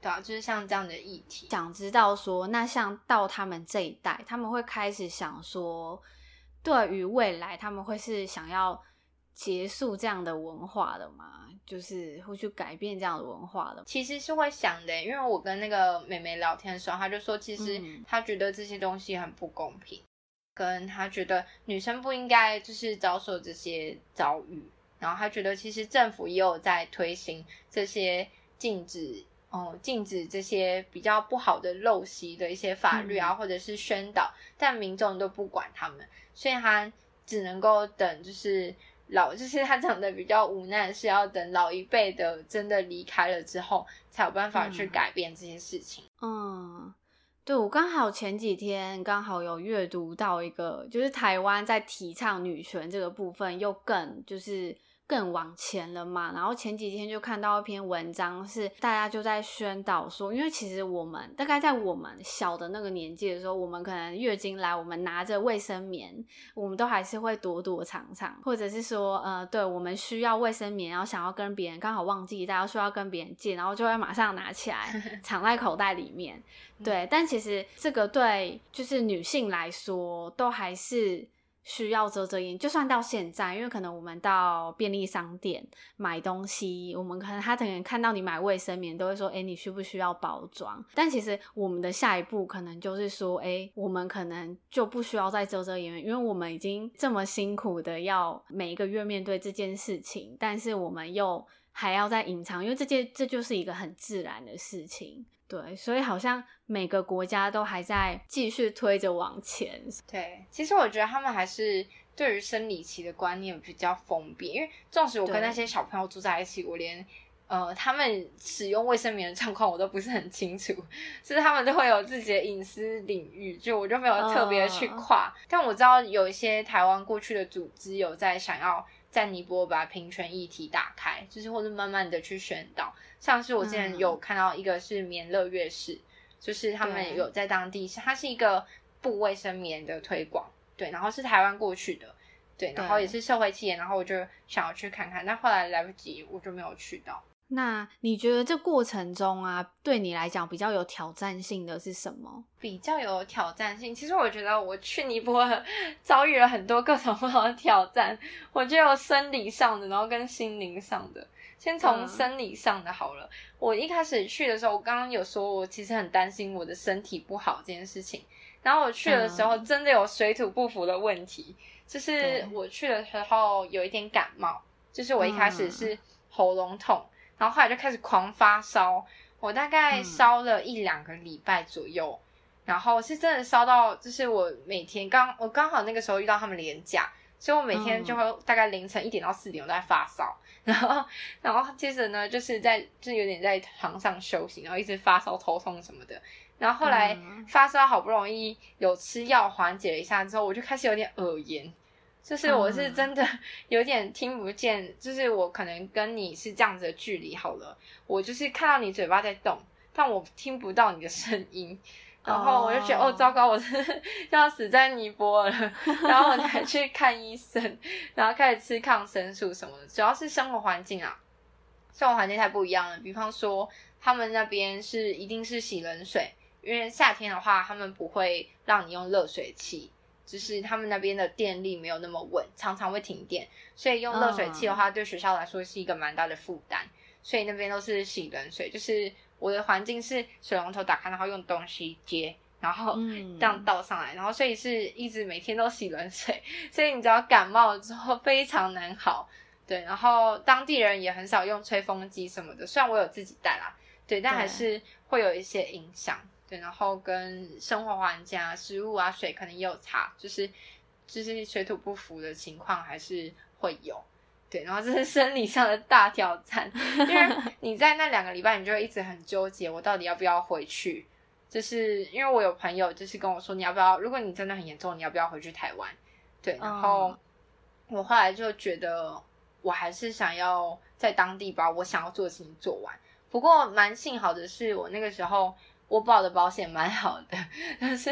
B: 对啊，就是像这样的议题。
A: 想知道说，那像到他们这一代，他们会开始想说，对于未来他们会是想要结束这样的文化的吗？就是会去改变这样的文化的？
B: 其实是会想的，因为我跟那个妹妹聊天的时候，她就说，其实她觉得这些东西很不公平，嗯、跟她觉得女生不应该就是遭受这些遭遇。然后她觉得，其实政府也有在推行这些禁止，哦、嗯，禁止这些比较不好的陋习的一些法律啊，嗯、或者是宣导，但民众都不管他们，所以她只能够等，就是老，就是他讲的比较无奈，是要等老一辈的真的离开了之后，才有办法去改变这些事情。
A: 嗯，对，我刚好前几天刚好有阅读到一个，就是台湾在提倡女权这个部分，又更就是。更往前了嘛，然后前几天就看到一篇文章，是大家就在宣导说，因为其实我们大概在我们小的那个年纪的时候，我们可能月经来，我们拿着卫生棉，我们都还是会躲躲藏藏，或者是说，呃，对，我们需要卫生棉，然后想要跟别人刚好忘记，大家说要跟别人借，然后就会马上拿起来 [LAUGHS] 藏在口袋里面。对，但其实这个对就是女性来说，都还是。需要遮遮掩，就算到现在，因为可能我们到便利商店买东西，我们可能他可能看到你买卫生棉，都会说：“诶，你需不需要包装？”但其实我们的下一步可能就是说：“诶，我们可能就不需要再遮遮掩掩，因为我们已经这么辛苦的要每一个月面对这件事情，但是我们又还要再隐藏，因为这件这就是一个很自然的事情。”对，所以好像每个国家都还在继续推着往前。
B: 对，其实我觉得他们还是对于生理期的观念比较封闭，因为纵使我跟那些小朋友住在一起，我连呃他们使用卫生棉的状况我都不是很清楚，就是他们都会有自己的隐私领域，就我就没有特别去跨。Uh... 但我知道有一些台湾过去的组织有在想要。在尼泊尔把平权议题打开，就是或者慢慢的去宣导。像是我之前有看到一个是棉乐乐事，嗯，就是他们有在当地，它是一个布卫生棉的推广，对，然后是台湾过去的，对，然后也是社会企业，然后我就想要去看看，但后来来不及，我就没有去到。
A: 那你觉得这过程中啊，对你来讲比较有挑战性的是什么？
B: 比较有挑战性，其实我觉得我去尼泊尔 [LAUGHS] 遭遇了很多各种 [LAUGHS] 不同的挑战。我就有生理上的，然后跟心灵上的。先从生理上的好了。嗯。我一开始去的时候，我刚刚有说，我其实很担心我的身体不好这件事情。然后我去的时候，真的有水土不服的问题。就是我去的时候有一点感冒，就是我一开始是喉咙痛。然后后来就开始狂发烧，我大概烧了一两个礼拜左右，嗯、然后是真的烧到，就是我每天刚我刚好那个时候遇到他们连假，所以我每天就会大概凌晨一点到四点我都在发烧，然后然后接着呢就是在就有点在床上休息，然后一直发烧头痛什么的，然后后来发烧好不容易有吃药缓解了一下之后，我就开始有点耳炎。就是我是真的有点听不见，嗯，就是我可能跟你是这样子的距离好了，我就是看到你嘴巴在动，但我听不到你的声音，然后我就觉得哦，哦。糟糕，我是要死在尼泊尔了，然后我才去看医生，然后开始吃抗生素什么的，主要是生活环境啊，生活环境太不一样了，比方说他们那边是一定是洗冷水，因为夏天的话他们不会让你用热水器。就是他们那边的电力没有那么稳，常常会停电，所以用热水器的话，对学校来说是一个蛮大的负担。所以那边都是洗冷水，就是我的环境是水龙头打开，然后用东西接，然后 [LAUGHS] 这样倒上来，然后所以是一直每天都洗冷水，所以你只要感冒了之后非常难好。对，然后当地人也很少用吹风机什么的，虽然我有自己带啦，对，但还是会有一些影响。对，然后跟生活环境啊、食物啊、水可能也有差，就是就是水土不服的情况还是会有。对，然后这是生理上的大挑战，因为 [LAUGHS] 你在那两个礼拜，你就会一直很纠结，我到底要不要回去？就是因为我有朋友就是跟我说，你要不要？如果你真的很严重，你要不要回去台湾？对，然后我后来就觉得，我还是想要在当地把我想要做的事情做完。不过蛮幸好的是，我那个时候。我保的保险蛮好的，但是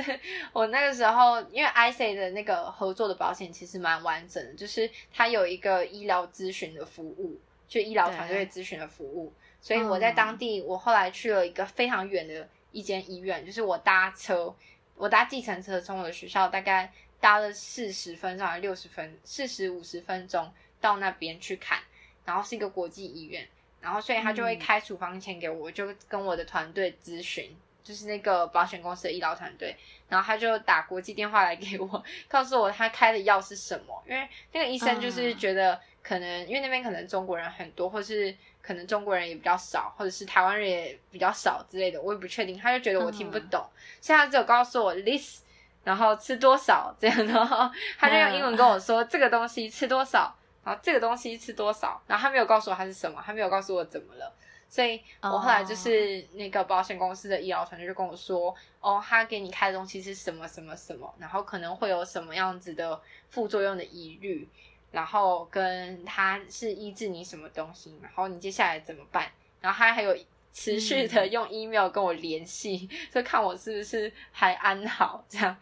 B: 我那个时候因为 IC 的那个合作的保险其实蛮完整的，就是它有一个医疗咨询的服务，就医疗团队咨询的服务，所以我在当地，我后来去了一个非常远的一间医院，就是我搭车，我搭计程车从我的学校大概搭了四十分钟还是六十分，四十五十分钟到那边去看，然后是一个国际医院，然后所以他就会开处方签给我，我就跟我的团队咨询。就是那个保险公司的医疗团队，然后他就打国际电话来给我，告诉我他开的药是什么。因为那个医生就是觉得可能，因为那边可能中国人很多，或是可能中国人也比较少，或者是台湾人也比较少之类的，我也不确定。他就觉得我听不懂，现在只有告诉我 this，然后吃多少这样，然后他就用英文跟我说这个东西吃多少，然后这个东西吃多少，然后他没有告诉我它是什么，他没有告诉我怎么了。所以我后来就是那个保险公司的医疗团队就跟我说，哦，他给你开的东西是什么什么什么，然后可能会有什么样子的副作用的疑虑，然后跟他是医治你什么东西，然后你接下来怎么办？然后他还有持续的用 email 跟我联系，嗯、就看我是不是还安好这样。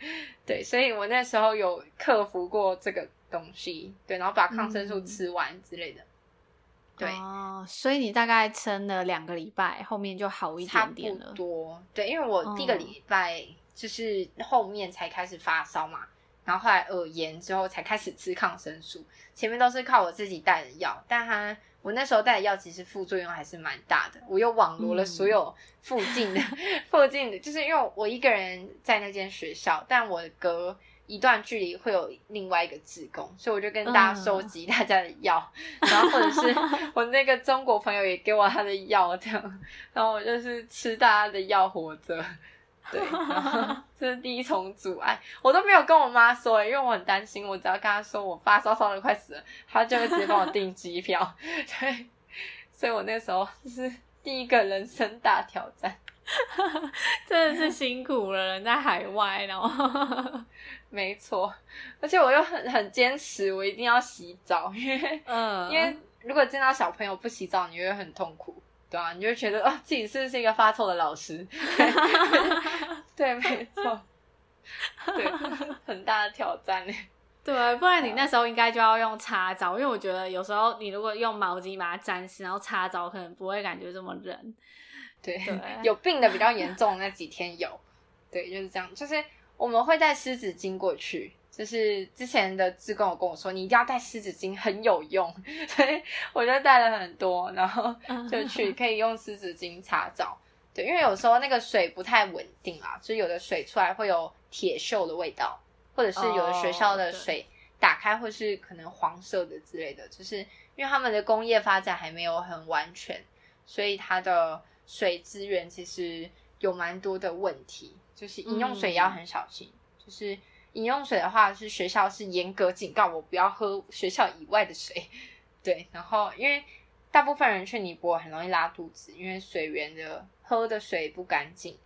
B: 对，所以我那时候有克服过这个东西，对，然后把抗生素吃完之类的。对
A: 哦，所以你大概撑了两个礼拜，后面就好一点点了。
B: 差不多，对，因为我第一个礼拜就是后面才开始发烧嘛，哦、然后后来耳炎之后才开始吃抗生素，前面都是靠我自己带的药，但它我那时候带的药其实副作用还是蛮大的，我又网罗了所有附近的、[LAUGHS] 嗯、附近的，就是因为我一个人在那间学校，但我的哥。一段距离会有另外一个志工，所以我就跟大家收集大家的药，嗯、然后或者是 [LAUGHS] 我那个中国朋友也给我他的药，这样，然后我就是吃大家的药活着，对，然后这是第一重阻碍，我都没有跟我妈说，因为我很担心，我只要跟她说我发烧烧的快死了，她就会直接帮我订机票，对，所以我那时候就是第一个人生大挑战。[LAUGHS]
A: 真的是辛苦了，人在海外，然后 [LAUGHS]
B: 没错，而且我又很很坚持，我一定要洗澡，因为嗯，[LAUGHS] 因为如果见到小朋友不洗澡，你会很痛苦，对啊，你就觉得啊、哦，自己是不是一个发臭的老师？对，没错，对，很大的挑战呢。
A: 对，不然你那时候应该就要用擦澡，因为我觉得有时候你如果用毛巾把它沾湿，然后擦澡，可能不会感觉这么冷。
B: 对，对 [LAUGHS] 有病的比较严重那几天有，对，就是这样。就是我们会带湿纸巾过去，就是之前的志工有跟我说，你一定要带湿纸巾，很有用，[LAUGHS] 所以我就带了很多，然后就去可以用湿纸巾擦澡。对，因为有时候那个水不太稳定啊，所以有的水出来会有铁锈的味道，或者是有的学校的水打开会是可能黄色的之类的，就是因为他们的工业发展还没有很完全，所以它的。水资源其实有蛮多的问题，就是饮用水也要很小心。嗯、就是饮用水的话，是学校是严格警告我不要喝学校以外的水。[LAUGHS] 对，然后因为大部分人去尼泊尔很容易拉肚子，因为水源的喝的水不干净。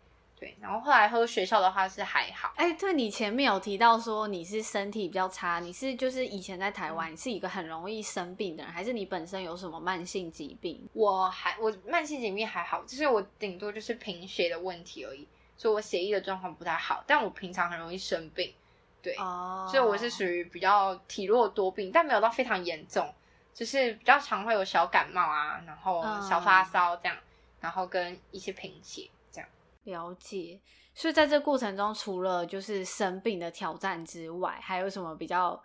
B: 对，然后后来喝学校的话是还好。
A: 哎，对，你前面有提到说你是身体比较差，你是就是以前在台湾，你是一个很容易生病的人，还是你本身有什么慢性疾病？
B: 我还我慢性疾病还好，就是我顶多就是贫血的问题而已，所以我血液的状况不太好，但我平常很容易生病，对，哦，所以我是属于比较体弱多病，但没有到非常严重，就是比较常会有小感冒啊，然后小发烧这样，嗯、然后跟一些贫血。
A: 了解，所以在这过程中，除了就是生病的挑战之外，还有什么比较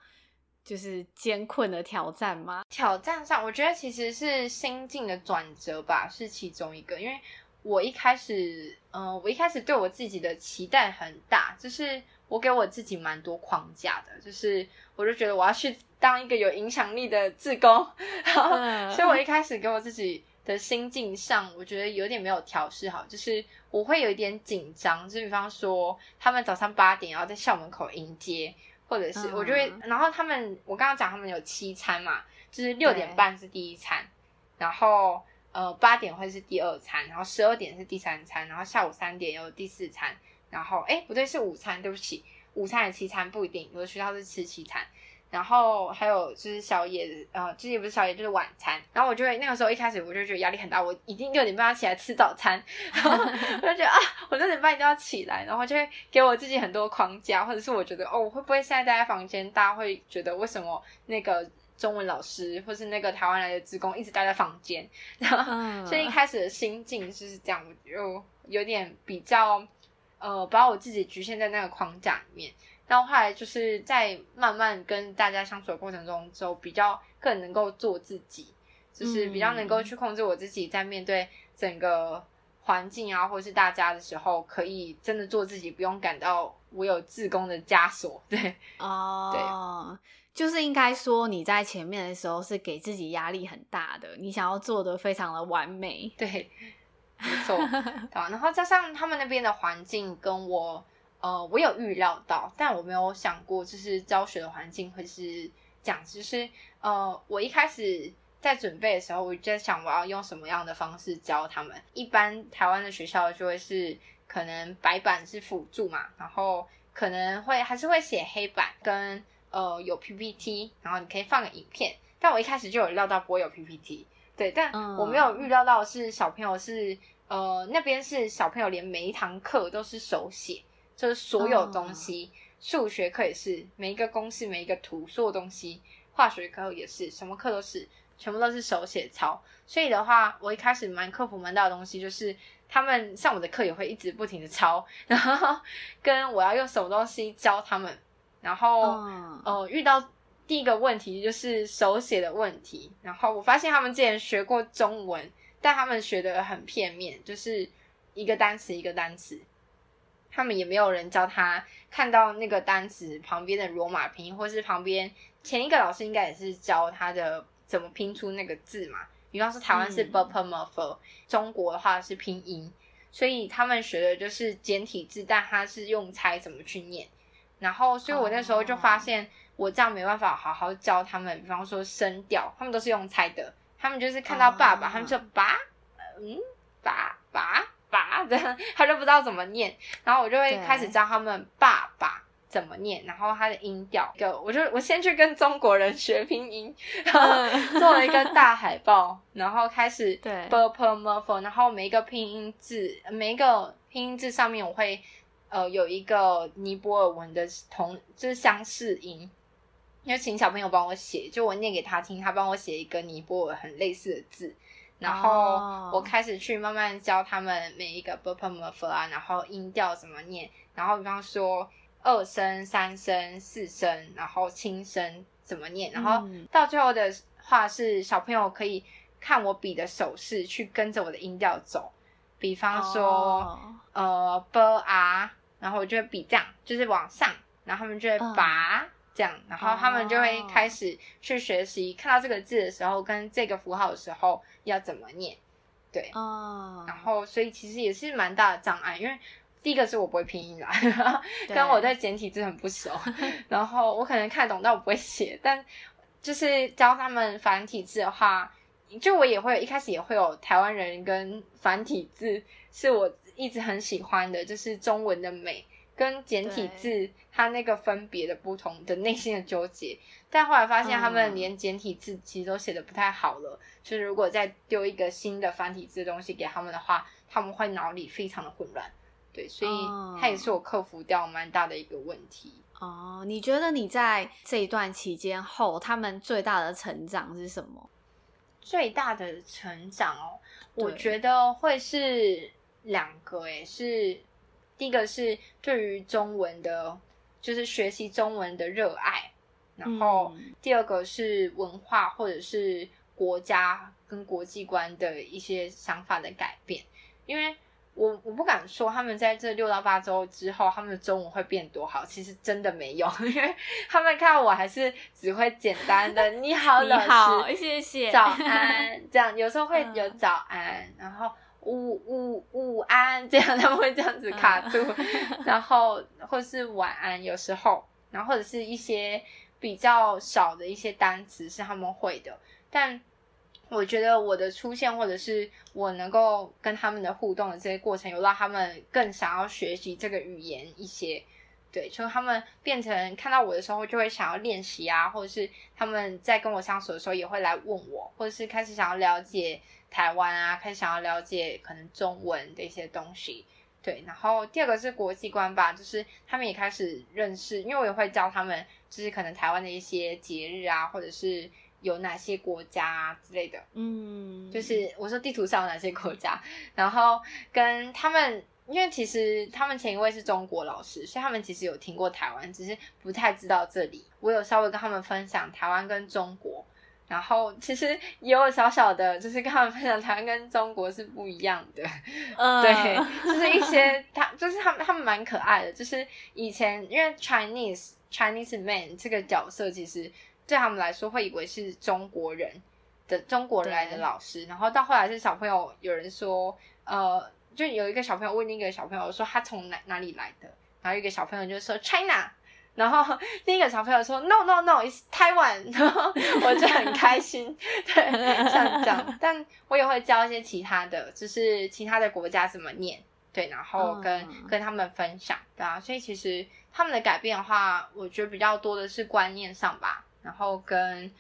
A: 就是艰困的挑战吗？
B: 挑战上，我觉得其实是心境的转折吧，是其中一个。因为我一开始，嗯、呃，我一开始对我自己的期待很大，就是我给我自己蛮多框架的，就是我就觉得我要去当一个有影响力的志工，[LAUGHS] 然后，嗯、所以我一开始给我自己。的心境上，我觉得有点没有调试好，就是我会有一点紧张，就比方说他们早上八点要在校门口迎接，或者是我就会，然后他们我刚刚讲他们有七餐嘛，就是六点半是第一餐，然后呃八点会是第二餐，然后十二点是第三餐，然后下午三点有第四餐，然后哎不对是午餐，对不起，午餐也七餐不一定，有的学校是吃七餐。然后还有就是小野，呃，其实也不是小野，就是晚餐。然后我就会那个时候一开始我就觉得压力很大，我一定六点半要起来吃早餐。然后我就觉得啊，我六点半一定要起来，然后就会给我自己很多框架，或者是我觉得哦，我会不会现在待在房间，大家会觉得为什么那个中文老师或是那个台湾来的职工一直待在房间？然后所以一开始的心境就是这样，我就有点比较呃，把我自己局限在那个框架里面。然后后来就是在慢慢跟大家相处的过程中，就比较更能够做自己，就是比较能够去控制我自己，在面对整个环境啊，或是大家的时候，可以真的做自己，不用感到我有自宫的枷锁。对，[LAUGHS]
A: 哦，对，就是应该说你在前面的时候是给自己压力很大的，你想要做的非常的完美。
B: 对，没错。[LAUGHS] 好，然后加上他们那边的环境跟我。呃，我有预料到，但我没有想过，就是教学的环境会是这样。就是呃，我一开始在准备的时候，我就在想我要用什么样的方式教他们。一般台湾的学校就会是可能白板是辅助嘛，然后可能会还是会写黑板跟呃有 PPT，然后你可以放个影片。但我一开始就有料到不会有 PPT，对，但我没有预料到是小朋友是呃那边是小朋友连每一堂课都是手写。就是所有东西，数、oh. 学课也是每一个公式、每一个图，所有东西，化学课也是，什么课都是，全部都是手写抄。所以的话，我一开始蛮克服蛮大的东西，就是他们上我的课也会一直不停的抄，然后跟我要用什么东西教他们，然后、oh. 呃遇到第一个问题就是手写的问题，然后我发现他们之前学过中文，但他们学的很片面，就是一个单词一个单词。他们也没有人教他看到那个单词旁边的罗马拼音，或是旁边前一个老师应该也是教他的怎么拼出那个字嘛。比方说台湾是 b p m f、嗯、中国的话是拼音，所以他们学的就是简体字，但他是用猜怎么去念。然后，所以我那时候就发现我这样没办法好好教他们。比方说声调，他们都是用猜的，他们就是看到爸爸，他们就爸，嗯，爸爸。爸，这样他就不知道怎么念，然后我就会开始教他们爸爸怎么念，然后他的音调，就我就我先去跟中国人学拼音，然后做了一个 [LAUGHS] 大海报，然后开始对 b p m f，然后每一个拼音字，每一个拼音字上面我会呃有一个尼泊尔文的同就是相似音，要请小朋友帮我写，就我念给他听，他帮我写一个尼泊尔很类似的字。然后我开始去慢慢教他们每一个 b p m f 啊，然后音调怎么念，然后比方说二声、三声、四声，然后轻声怎么念，然后到最后的话是小朋友可以看我比的手势去跟着我的音调走，比方说、oh. 呃 b 啊然后我就会比这样，就是往上，然后他们就会拔。Uh. 这样，然后他们就会开始去学习，oh. 看到这个字的时候，跟这个符号的时候要怎么念，对，哦，oh. 然后所以其实也是蛮大的障碍，因为第一个是我不会拼音啦，[LAUGHS] 跟我对简体字很不熟，然后我可能看懂，但我不会写，但就是教他们繁体字的话，就我也会一开始也会有台湾人跟繁体字是我一直很喜欢的，就是中文的美。跟简体字它那个分别的不同的内心的纠结，但后来发现他们连简体字其实都写的不太好了，就是如果再丢一个新的繁体字的东西给他们的话，他们会脑里非常的混乱。对，所以它也是我克服掉蛮大的一个问题。
A: 哦，你觉得你在这一段期间后，他们最大的成长是什么？
B: 最大的成长哦，我觉得会是两个，诶，是。第一个是对于中文的，就是学习中文的热爱，然后第二个是文化或者是国家跟国际观的一些想法的改变。因为我我不敢说他们在这六到八周之后，他们的中文会变多好，其实真的没有，[LAUGHS] 因为他们看我还是只会简单的 [LAUGHS] “你好，老师”，
A: 你好，谢谢，
B: 早安，这样有时候会有早安，嗯、然后。午午午安，这样 [LAUGHS] 他们会这样子卡住，[LAUGHS] 然后或是晚安，有时候，然后或者是一些比较少的一些单词是他们会的，但我觉得我的出现或者是我能够跟他们的互动的这些过程，有让他们更想要学习这个语言一些。对，就他们变成看到我的时候就会想要练习啊，或者是他们在跟我相处的时候也会来问我，或者是开始想要了解台湾啊，开始想要了解可能中文的一些东西。对，然后第二个是国际观吧，就是他们也开始认识，因为我也会教他们，就是可能台湾的一些节日啊，或者是有哪些国家啊之类的。嗯，就是我说地图上有哪些国家，然后跟他们。因为其实他们前一位是中国老师，所以他们其实有听过台湾，只是不太知道这里。我有稍微跟他们分享台湾跟中国，然后其实也有小小的，就是跟他们分享台湾跟中国是不一样的。嗯，对，就是一些他，就是他们，他们蛮可爱的。就是以前因为 Chinese Chinese man 这个角色，其实对他们来说会以为是中国人的中国人来的老师，然后到后来是小朋友有人说，呃。就有一个小朋友问另一个小朋友说他从哪哪里来的，然后一个小朋友就说 China，然后 [LAUGHS] 另一个小朋友说 No No No，It's Taiwan，[LAUGHS] 然后我就很开心，[LAUGHS] 对，像这样，但我也会教一些其他的，就是其他的国家怎么念，对，然后跟、嗯、跟他们分享，对啊，所以其实他们的改变的话，我觉得比较多的是观念上吧，然后跟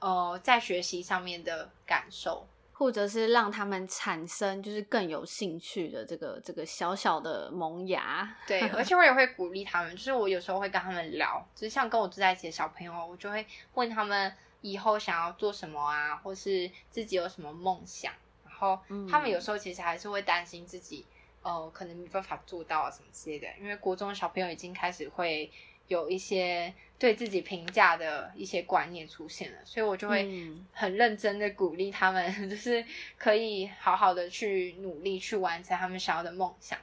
B: 呃在学习上面的感受。
A: 或者是让他们产生就是更有兴趣的这个这个小小的萌芽，
B: 对，而且我也会鼓励他们，就是我有时候会跟他们聊，就是像跟我住在一起的小朋友，我就会问他们以后想要做什么啊，或是自己有什么梦想，然后他们有时候其实还是会担心自己，呃，可能没办法做到什么之类的，因为国中小朋友已经开始会。有一些对自己评价的一些观念出现了，所以我就会很认真的鼓励他们，嗯、[LAUGHS] 就是可以好好的去努力去完成他们想要的梦想，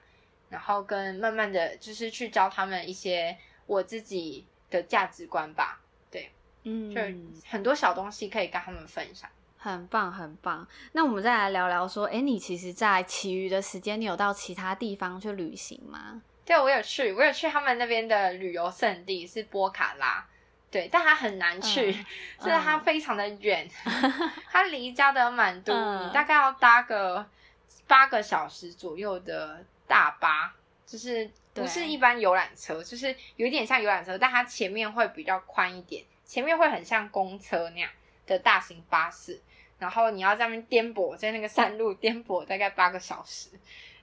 B: 然后跟慢慢的就是去教他们一些我自己的价值观吧。对，嗯，就很多小东西可以跟他们分享，
A: 很棒很棒。那我们再来聊聊说，哎，你其实，在其余的时间，你有到其他地方去旅行吗？
B: 对，我有去，我有去他们那边的旅游胜地是波卡拉，对，但它很难去，嗯、就是它非常的远，[LAUGHS] 嗯、它离加德满都、嗯、大概要搭个八个小时左右的大巴，就是不是一般游览车，就是有点像游览车，但它前面会比较宽一点，前面会很像公车那样的大型巴士，然后你要在那边颠簸，在那个山路 [LAUGHS] 颠簸大概八个小时。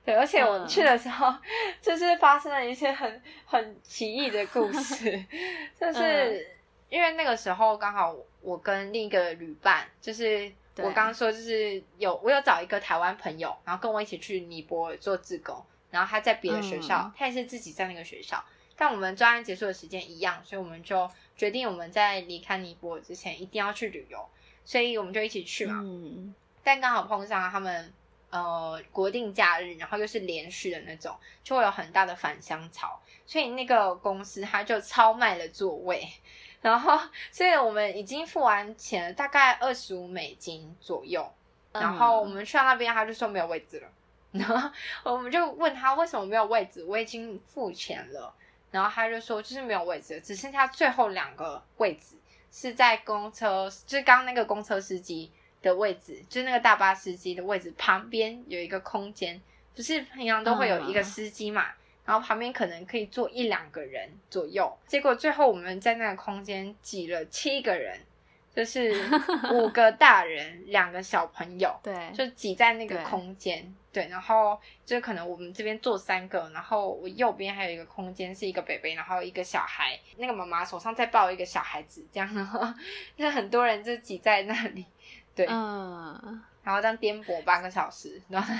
B: 对，而且我去的时候，嗯、就是发生了一些很很奇异的故事，[LAUGHS] 就是因为那个时候刚好我跟另一个旅伴，就是我刚刚说就是有我有找一个台湾朋友，然后跟我一起去尼泊尔做志工，然后他在别的学校，嗯、他也是自己在那个学校，但我们专案结束的时间一样，所以我们就决定我们在离开尼泊尔之前一定要去旅游，所以我们就一起去嘛，嗯、但刚好碰上他们。呃，国定假日，然后又是连续的那种，就会有很大的返乡潮，所以那个公司他就超卖了座位，然后，所以我们已经付完钱了，大概二十五美金左右，然后我们去到那边，他就说没有位置了，[LAUGHS] 然后我们就问他为什么没有位置，我已经付钱了，然后他就说就是没有位置了，只剩下最后两个位置是在公车，就是刚刚那个公车司机。的位置，就是那个大巴司机的位置旁边有一个空间，不是平常都会有一个司机嘛，嗯、然后旁边可能可以坐一两个人左右。结果最后我们在那个空间挤了七个人，就是 [LAUGHS] 五个大人，两个小朋友，对，就挤在那个空间。对，对，然后就可能我们这边坐三个，然后我右边还有一个空间是一个 baby，然后一个小孩，那个妈妈手上再抱一个小孩子，这样，然后就很多人就挤在那里。对，嗯，然后这样颠簸半个小时，然后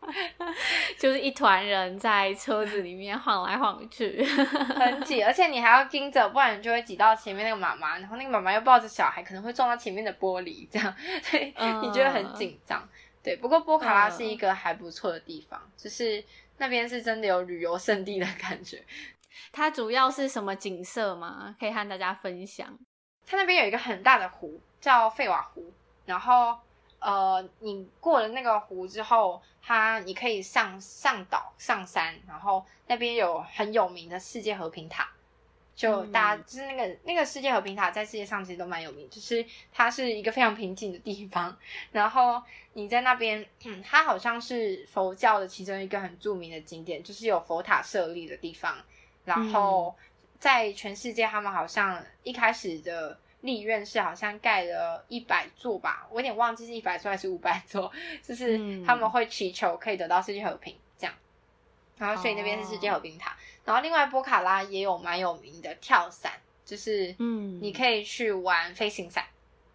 B: [LAUGHS]
A: 就是一团人在车子里面晃来晃去，[LAUGHS]
B: 很挤，而且你还要盯着，不然你就会挤到前面那个妈妈，然后那个妈妈又抱着小孩，可能会撞到前面的玻璃，这样，所以你觉得很紧张。嗯、对，不过波卡拉是一个还不错的地方，嗯、就是那边是真的有旅游胜地的感觉。
A: 它主要是什么景色吗？可以和大家分享。
B: 它那边有一个很大的湖。叫费瓦湖，然后呃，你过了那个湖之后，它你可以上上岛上山，然后那边有很有名的世界和平塔，就大家就是那个那个世界和平塔在世界上其实都蛮有名，就是它是一个非常平静的地方。然后你在那边，嗯，它好像是佛教的其中一个很著名的景点，就是有佛塔设立的地方。然后在全世界，他们好像一开始的立院是好像盖了一百座吧，我有点忘记是一百座还是五百座，就是他们会祈求可以得到世界和平这样。然后所以那边是世界和平塔。然后另外波卡拉也有蛮有名的跳伞，就是嗯，你可以去玩飞行伞，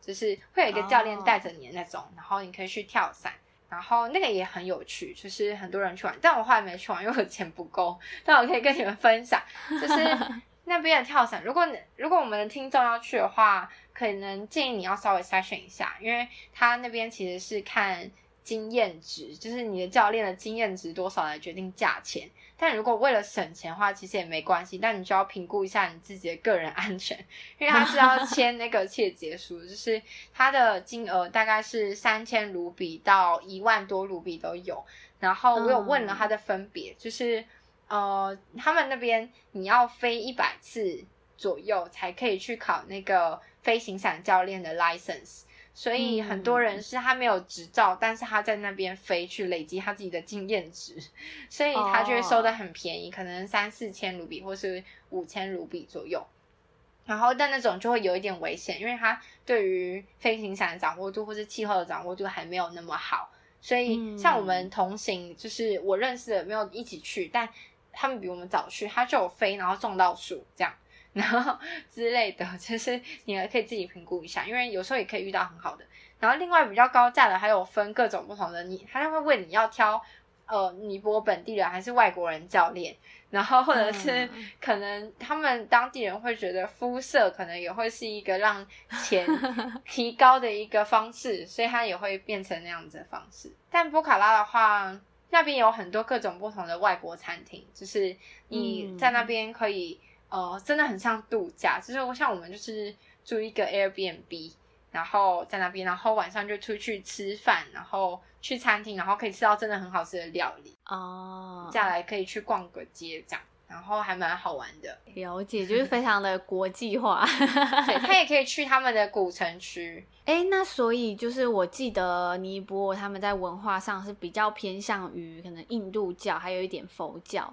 B: 就是会有一个教练带着你的那种，然后你可以去跳伞，然后那个也很有趣，就是很多人去玩，但我后来没去玩，因为我钱不够。但我可以跟你们分享，就是那边的跳伞，如果如果我们的听众要去的话，可能建议你要稍微筛选一下，因为他那边其实是看经验值，就是你的教练的经验值多少来决定价钱。但如果为了省钱的话，其实也没关系。但你就要评估一下你自己的个人安全，因为他是要签那个切结书，就是他的金额大概是三千卢比到一万多卢比都有。然后我有问了他的分别，就是呃，他们那边你要飞一百次左右才可以去考那个飞行伞教练的 license。所以很多人是他没有执照，嗯、但是他在那边飞去累积他自己的经验值，所以他就会收的很便宜，哦、可能三四千卢比或是五千卢比左右。然后但那种就会有一点危险，因为他对于飞行伞的掌握度或是气候的掌握度还没有那么好。所以像我们同行，就是我认识的没有一起去，但他们比我们早去，他就有飞然后撞到树这样。[LAUGHS] 然后之类的，[LAUGHS] 就是你还可以自己评估一下，因为有时候也可以遇到很好的。然后另外比较高价的，还有分各种不同的，你他就会问你要挑呃尼泊本地人还是外国人教练，然后或者是可能他们当地人会觉得肤色可能也会是一个让钱 [LAUGHS] 提高的一个方式，所以他也会变成那样子的方式。但波卡拉的话，那边有很多各种不同的外国餐厅，就是你在那边可以。呃，真的很像度假，就是像我们就是租一个 Airbnb，然后在那边，然后晚上就出去吃饭，然后去餐厅，然后可以吃到真的很好吃的料理哦。接下来可以去逛个街这样，然后还蛮好玩的。
A: 了解，就是非常的国际化。
B: 对，[LAUGHS] 他也可以去他们的古城区。
A: 哎，那所以就是我记得尼泊尔他们在文化上是比较偏向于可能印度教，还有一点佛教。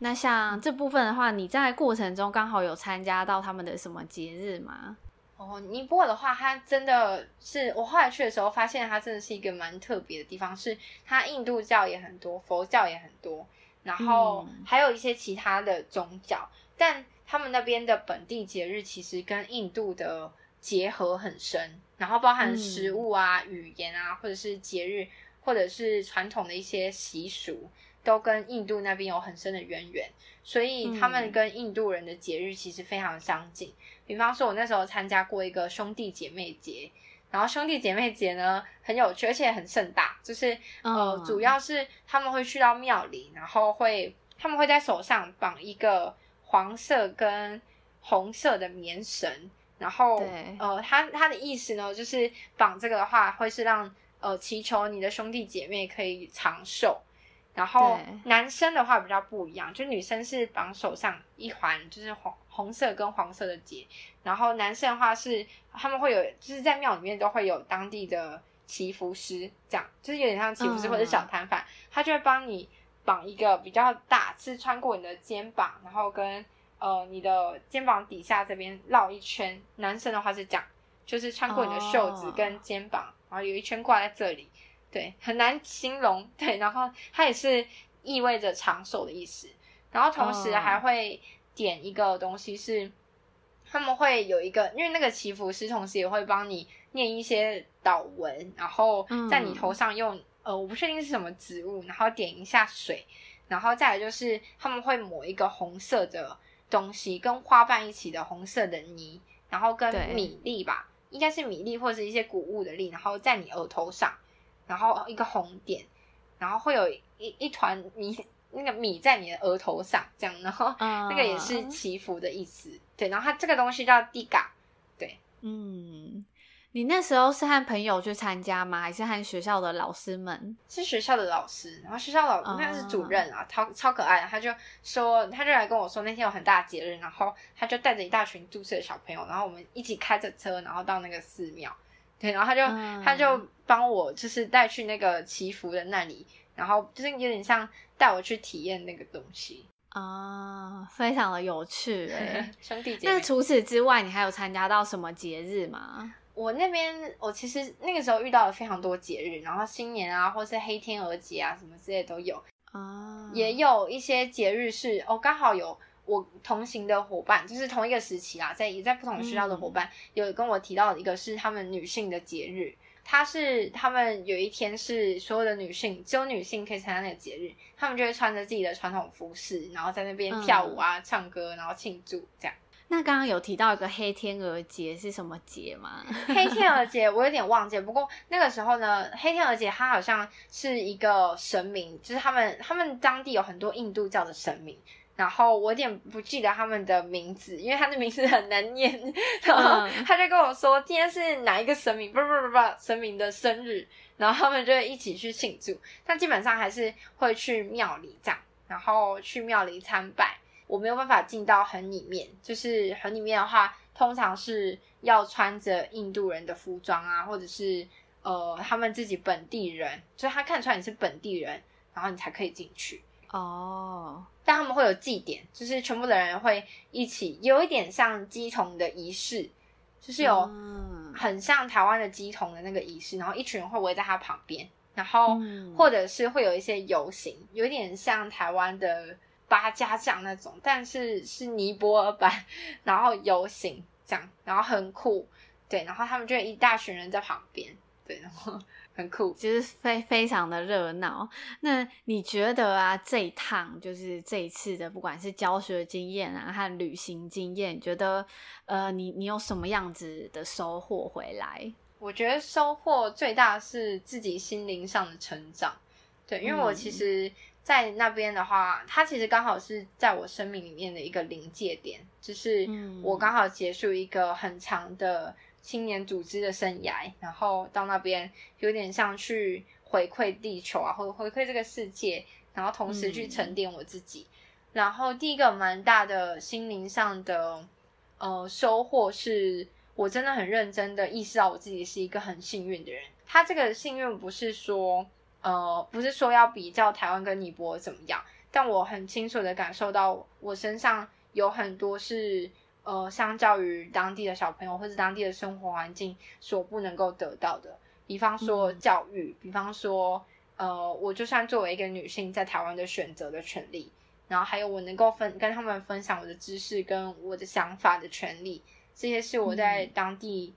A: 那像这部分的话，你在过程中刚好有参加到他们的什么节日吗？
B: 哦，尼泊尔的话，它真的是我后来去的时候发现，它真的是一个蛮特别的地方，是它印度教也很多，佛教也很多，然后还有一些其他的宗教，嗯、但他们那边的本地节日其实跟印度的结合很深。然后包含食物啊、嗯、语言啊，或者是节日，或者是传统的一些习俗，都跟印度那边有很深的渊源。所以他们跟印度人的节日其实非常相近。嗯、比方说，我那时候参加过一个兄弟姐妹节，然后兄弟姐妹节呢很有趣，而且很盛大。就是呃，嗯、主要是他们会去到庙里，然后会他们会在手上绑一个黄色跟红色的棉绳。然后，呃，他他的意思呢，就是绑这个的话，会是让呃祈求你的兄弟姐妹可以长寿。然后男生的话比较不一样，就女生是绑手上一环，就是红红色跟黄色的结。然后男生的话是他们会有，就是在庙里面都会有当地的祈福师，这样就是有点像祈福师或者小摊贩，嗯、他就会帮你绑一个比较大，是穿过你的肩膀，然后跟。呃，你的肩膀底下这边绕一圈，男生的话是这样，就是穿过你的袖子跟肩膀，oh. 然后有一圈挂在这里，对，很难形容，对，然后它也是意味着长寿的意思，然后同时还会点一个东西是，他们会有一个，因为那个祈福师同时也会帮你念一些祷文，然后在你头上用，嗯、呃，我不确定是什么植物，然后点一下水，然后再来就是他们会抹一个红色的。东西跟花瓣一起的红色的泥，然后跟米粒吧，应该是米粒或者是一些谷物的粒，然后在你额头上，然后一个红点，然后会有一一团米，那个米在你的额头上，这样，然后那个也是祈福的意思，嗯、对，然后它这个东西叫地嘎，对，
A: 嗯。你那时候是和朋友去参加吗？还是和学校的老师们？
B: 是学校的老师，然后学校老师那是主任啊，超超可爱的。他就说，他就来跟我说，那天有很大节日，然后他就带着一大群注册的小朋友，然后我们一起开着车，然后到那个寺庙。对，然后他就、嗯、他就帮我就是带去那个祈福的那里，然后就是有点像带我去体验那个东西
A: 啊，非常的有趣哎，[LAUGHS]
B: 兄弟姐妹。
A: 那除此之外，你还有参加到什么节日吗？
B: 我那边，我其实那个时候遇到了非常多节日，然后新年啊，或是黑天鹅节啊，什么之类都有啊。也有一些节日是哦，刚好有我同行的伙伴，就是同一个时期啊，在也在不同学校的伙伴，嗯、有跟我提到一个是他们女性的节日，它是他们有一天是所有的女性，只有女性可以参加那个节日，他们就会穿着自己的传统服饰，然后在那边跳舞啊、嗯、唱歌，然后庆祝这样。
A: 那刚刚有提到一个黑天鹅节是什么节吗？
B: 黑天鹅节我有点忘记，不过那个时候呢，黑天鹅节它好像是一个神明，就是他们他们当地有很多印度教的神明，然后我有点不记得他们的名字，因为他的名字很难念，然后他就跟我说今天是哪一个神明，不不不不神明的生日，然后他们就一起去庆祝，但基本上还是会去庙里这样，然后去庙里参拜。我没有办法进到很里面，就是很里面的话，通常是要穿着印度人的服装啊，或者是呃他们自己本地人，就是他看出来你是本地人，然后你才可以进去哦。Oh. 但他们会有祭典，就是全部的人会一起，有一点像鸡童的仪式，就是有很像台湾的鸡童的那个仪式，然后一群人会围在他旁边，然后或者是会有一些游行，有点像台湾的。八家将那种，但是是尼泊尔版，[LAUGHS] 然后游行这样，然后很酷，对，然后他们就一大群人在旁边，对，然后很酷，
A: 其实非非常的热闹。那你觉得啊，这一趟就是这一次的，不管是教学经验啊，和旅行经验，你觉得呃，你你有什么样子的收获回来？
B: 我觉得收获最大是自己心灵上的成长，对，因为我其实。嗯在那边的话，它其实刚好是在我生命里面的一个临界点，就是我刚好结束一个很长的青年组织的生涯，然后到那边有点像去回馈地球啊，或者回馈这个世界，然后同时去沉淀我自己。然后第一个蛮大的心灵上的呃收获是，我真的很认真的意识到我自己是一个很幸运的人。他这个幸运不是说。呃，不是说要比较台湾跟尼泊尔怎么样，但我很清楚的感受到，我身上有很多是呃，相较于当地的小朋友或是当地的生活环境所不能够得到的，比方说教育，比方说呃，我就算作为一个女性在台湾的选择的权利，然后还有我能够分跟他们分享我的知识跟我的想法的权利，这些是我在当地。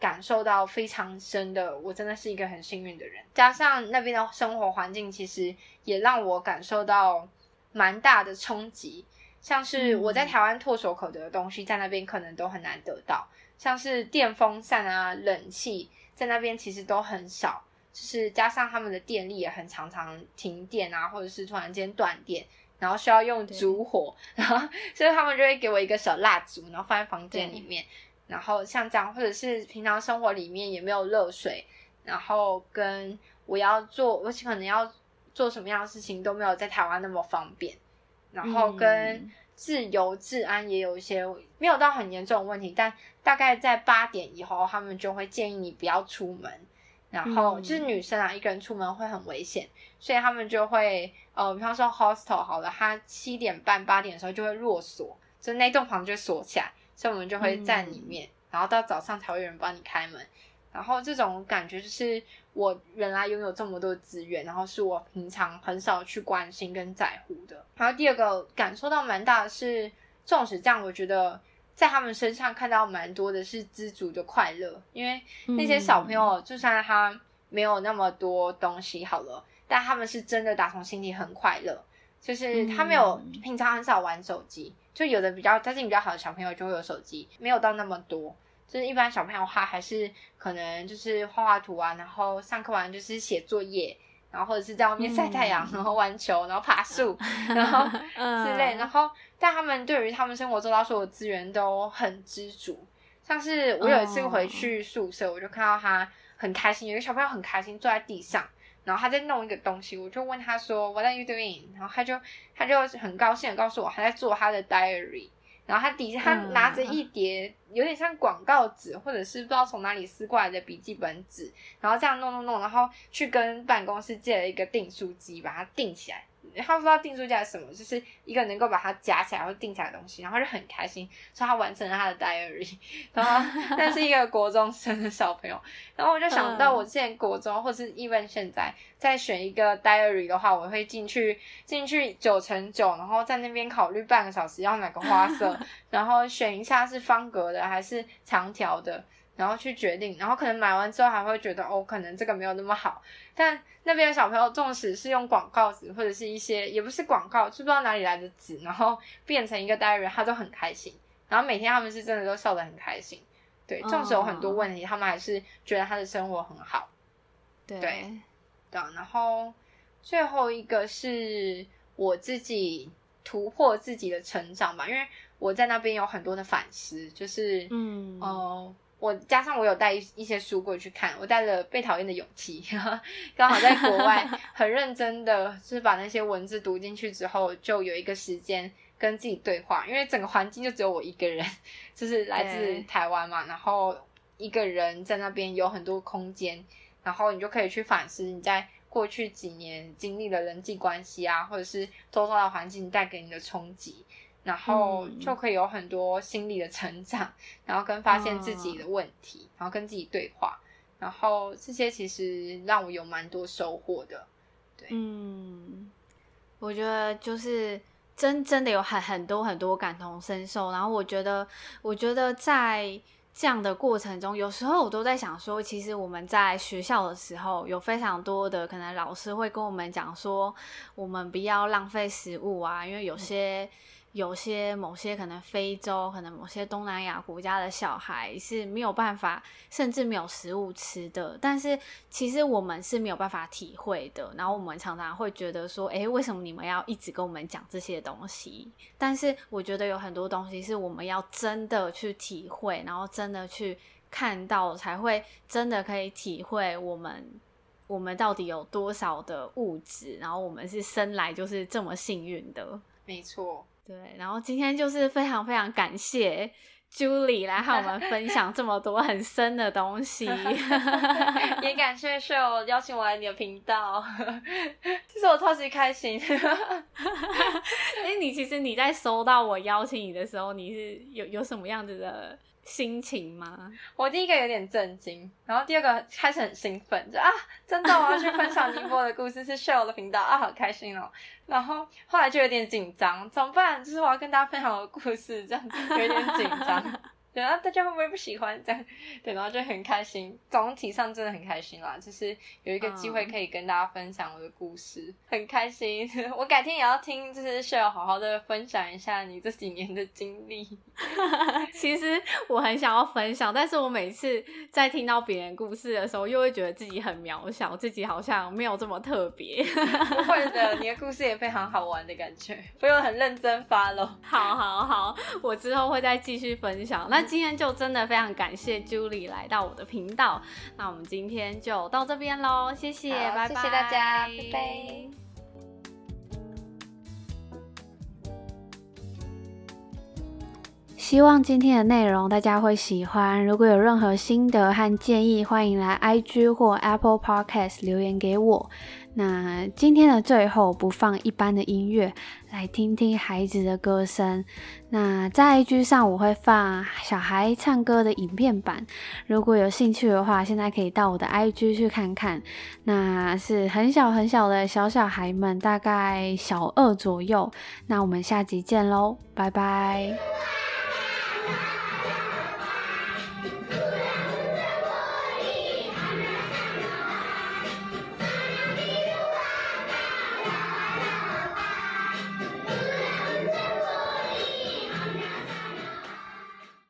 B: 感受到非常深的，我真的是一个很幸运的人。加上那边的生活环境，其实也让我感受到蛮大的冲击。像是我在台湾唾手可得的东西，在那边可能都很难得到，像是电风扇啊、冷气，在那边其实都很少。就是加上他们的电力也很常常停电啊，或者是突然间断电，然后需要用烛火，然后所以他们就会给我一个小蜡烛，然后放在房间里面。然后像这样，或者是平常生活里面也没有热水，然后跟我要做，我可能要做什么样的事情都没有在台湾那么方便，然后跟自由治安也有一些没有到很严重的问题，但大概在八点以后，他们就会建议你不要出门，然后就是女生啊，一个人出门会很危险，所以他们就会呃，比方说 hostel 好了，他七点半八点的时候就会落锁，就那栋房就锁起来。所以我们就会在里面，嗯、然后到早上才会有人帮你开门。然后这种感觉就是我原来拥有这么多资源，然后是我平常很少去关心跟在乎的。然后第二个感受到蛮大的是，纵使这样，我觉得在他们身上看到蛮多的是知足的快乐。因为那些小朋友，就算他没有那么多东西好了，但他们是真的打从心底很快乐。就是他没有平常很少玩手机。就有的比较家境比较好的小朋友就会有手机，没有到那么多。就是一般小朋友的话，还是可能就是画画图啊，然后上课完就是写作业，然后或者是在外面晒太阳，嗯、然后玩球，然后爬树，[LAUGHS] 然后之类。然后但他们对于他们生活周遭所有资源都很知足，像是我有一次回去宿舍，我就看到他很开心，有一个小朋友很开心坐在地上，然后他在弄一个东西，我就问他说 What are you doing？然后他就他就很高兴的告诉我他在做他的 diary。然后他底下他拿着一叠有点像广告纸，或者是不知道从哪里撕过来的笔记本纸，然后这样弄弄弄，然后去跟办公室借了一个订书机，把它订起来。他不知道订书架是什么，就是一个能够把它夹起来或订起来的东西，然后就很开心，说他完成了他的 diary。[LAUGHS] 然后 [LAUGHS] 那是一个国中生的小朋友，然后我就想到我之前国中或是 even 现在再选一个 diary 的话，我会进去进去九乘九，然后在那边考虑半个小时要哪个花色，[LAUGHS] 然后选一下是方格的还是长条的。然后去决定，然后可能买完之后还会觉得哦，可能这个没有那么好。但那边的小朋友，纵使是用广告纸或者是一些也不是广告，就不知道哪里来的纸，然后变成一个 diary，他都很开心。然后每天他们是真的都笑得很开心。对，纵使有很多问题，他们还是觉得他的生活很好。对对，对，然后最后一个是我自己突破自己的成长吧，因为我在那边有很多的反思，就是嗯哦。呃我加上我有带一一些书过去看，我带了《被讨厌的勇气》，[LAUGHS] 刚好在国外 [LAUGHS] 很认真的，就是把那些文字读进去之后，就有一个时间跟自己对话，因为整个环境就只有我一个人，就是来自台湾嘛，然后一个人在那边有很多空间，然后你就可以去反思你在过去几年经历的人际关系啊，或者是周遭的环境带给你的冲击。然后就可以有很多心理的成长，嗯、然后跟发现自己的问题，嗯、然后跟自己对话，然后这些其实让我有蛮多收获的。对，
A: 嗯，我觉得就是真真的有很很多很多感同身受。然后我觉得，我觉得在这样的过程中，有时候我都在想说，其实我们在学校的时候，有非常多的可能老师会跟我们讲说，我们不要浪费食物啊，因为有些。有些某些可能非洲，可能某些东南亚国家的小孩是没有办法，甚至没有食物吃的。但是其实我们是没有办法体会的。然后我们常常会觉得说，诶，为什么你们要一直跟我们讲这些东西？但是我觉得有很多东西是我们要真的去体会，然后真的去看到，才会真的可以体会我们我们到底有多少的物质，然后我们是生来就是这么幸运的。
B: 没错。
A: 对，然后今天就是非常非常感谢 Julie 来和我们分享这么多很深的东西，[LAUGHS]
B: 也感谢 Shell 邀请我来你的频道，其实我超级开心。[LAUGHS]
A: 哎，你其实你在收到我邀请你的时候，你是有有什么样子的？心情吗？
B: 我第一个有点震惊，然后第二个开始很兴奋，就啊，真的我要去分享宁波的故事，是 Show 的频道啊，好开心哦。然后后来就有点紧张，怎么办？就是我要跟大家分享我的故事，这样子有点紧张。然后大家会不会不喜欢这样？[LAUGHS] 对，然后就很开心，总体上真的很开心啦，就是有一个机会可以跟大家分享我的故事，嗯、很开心。[LAUGHS] 我改天也要听，就是 Shell 好好的分享一下你这几年的经历。[LAUGHS]
A: 其实我很想要分享，但是我每次在听到别人故事的时候，又会觉得自己很渺小，自己好像没有这么特别。
B: 不会的，你的故事也非常好玩的感觉，不用很认真发喽。
A: 好好好，我之后会再继续分享。那。今天就真的非常感谢 Julie 来到我的频道，那我们今天就到这边喽，谢谢，拜拜，
B: 谢谢大家，拜拜。
A: 希望今天的内容大家会喜欢，如果有任何心得和建议，欢迎来 IG 或 Apple Podcast 留言给我。那今天的最后不放一般的音乐，来听听孩子的歌声。那在 IG 上我会放小孩唱歌的影片版，如果有兴趣的话，现在可以到我的 IG 去看看。那是很小很小的小小孩们，大概小二左右。那我们下集见喽，拜拜。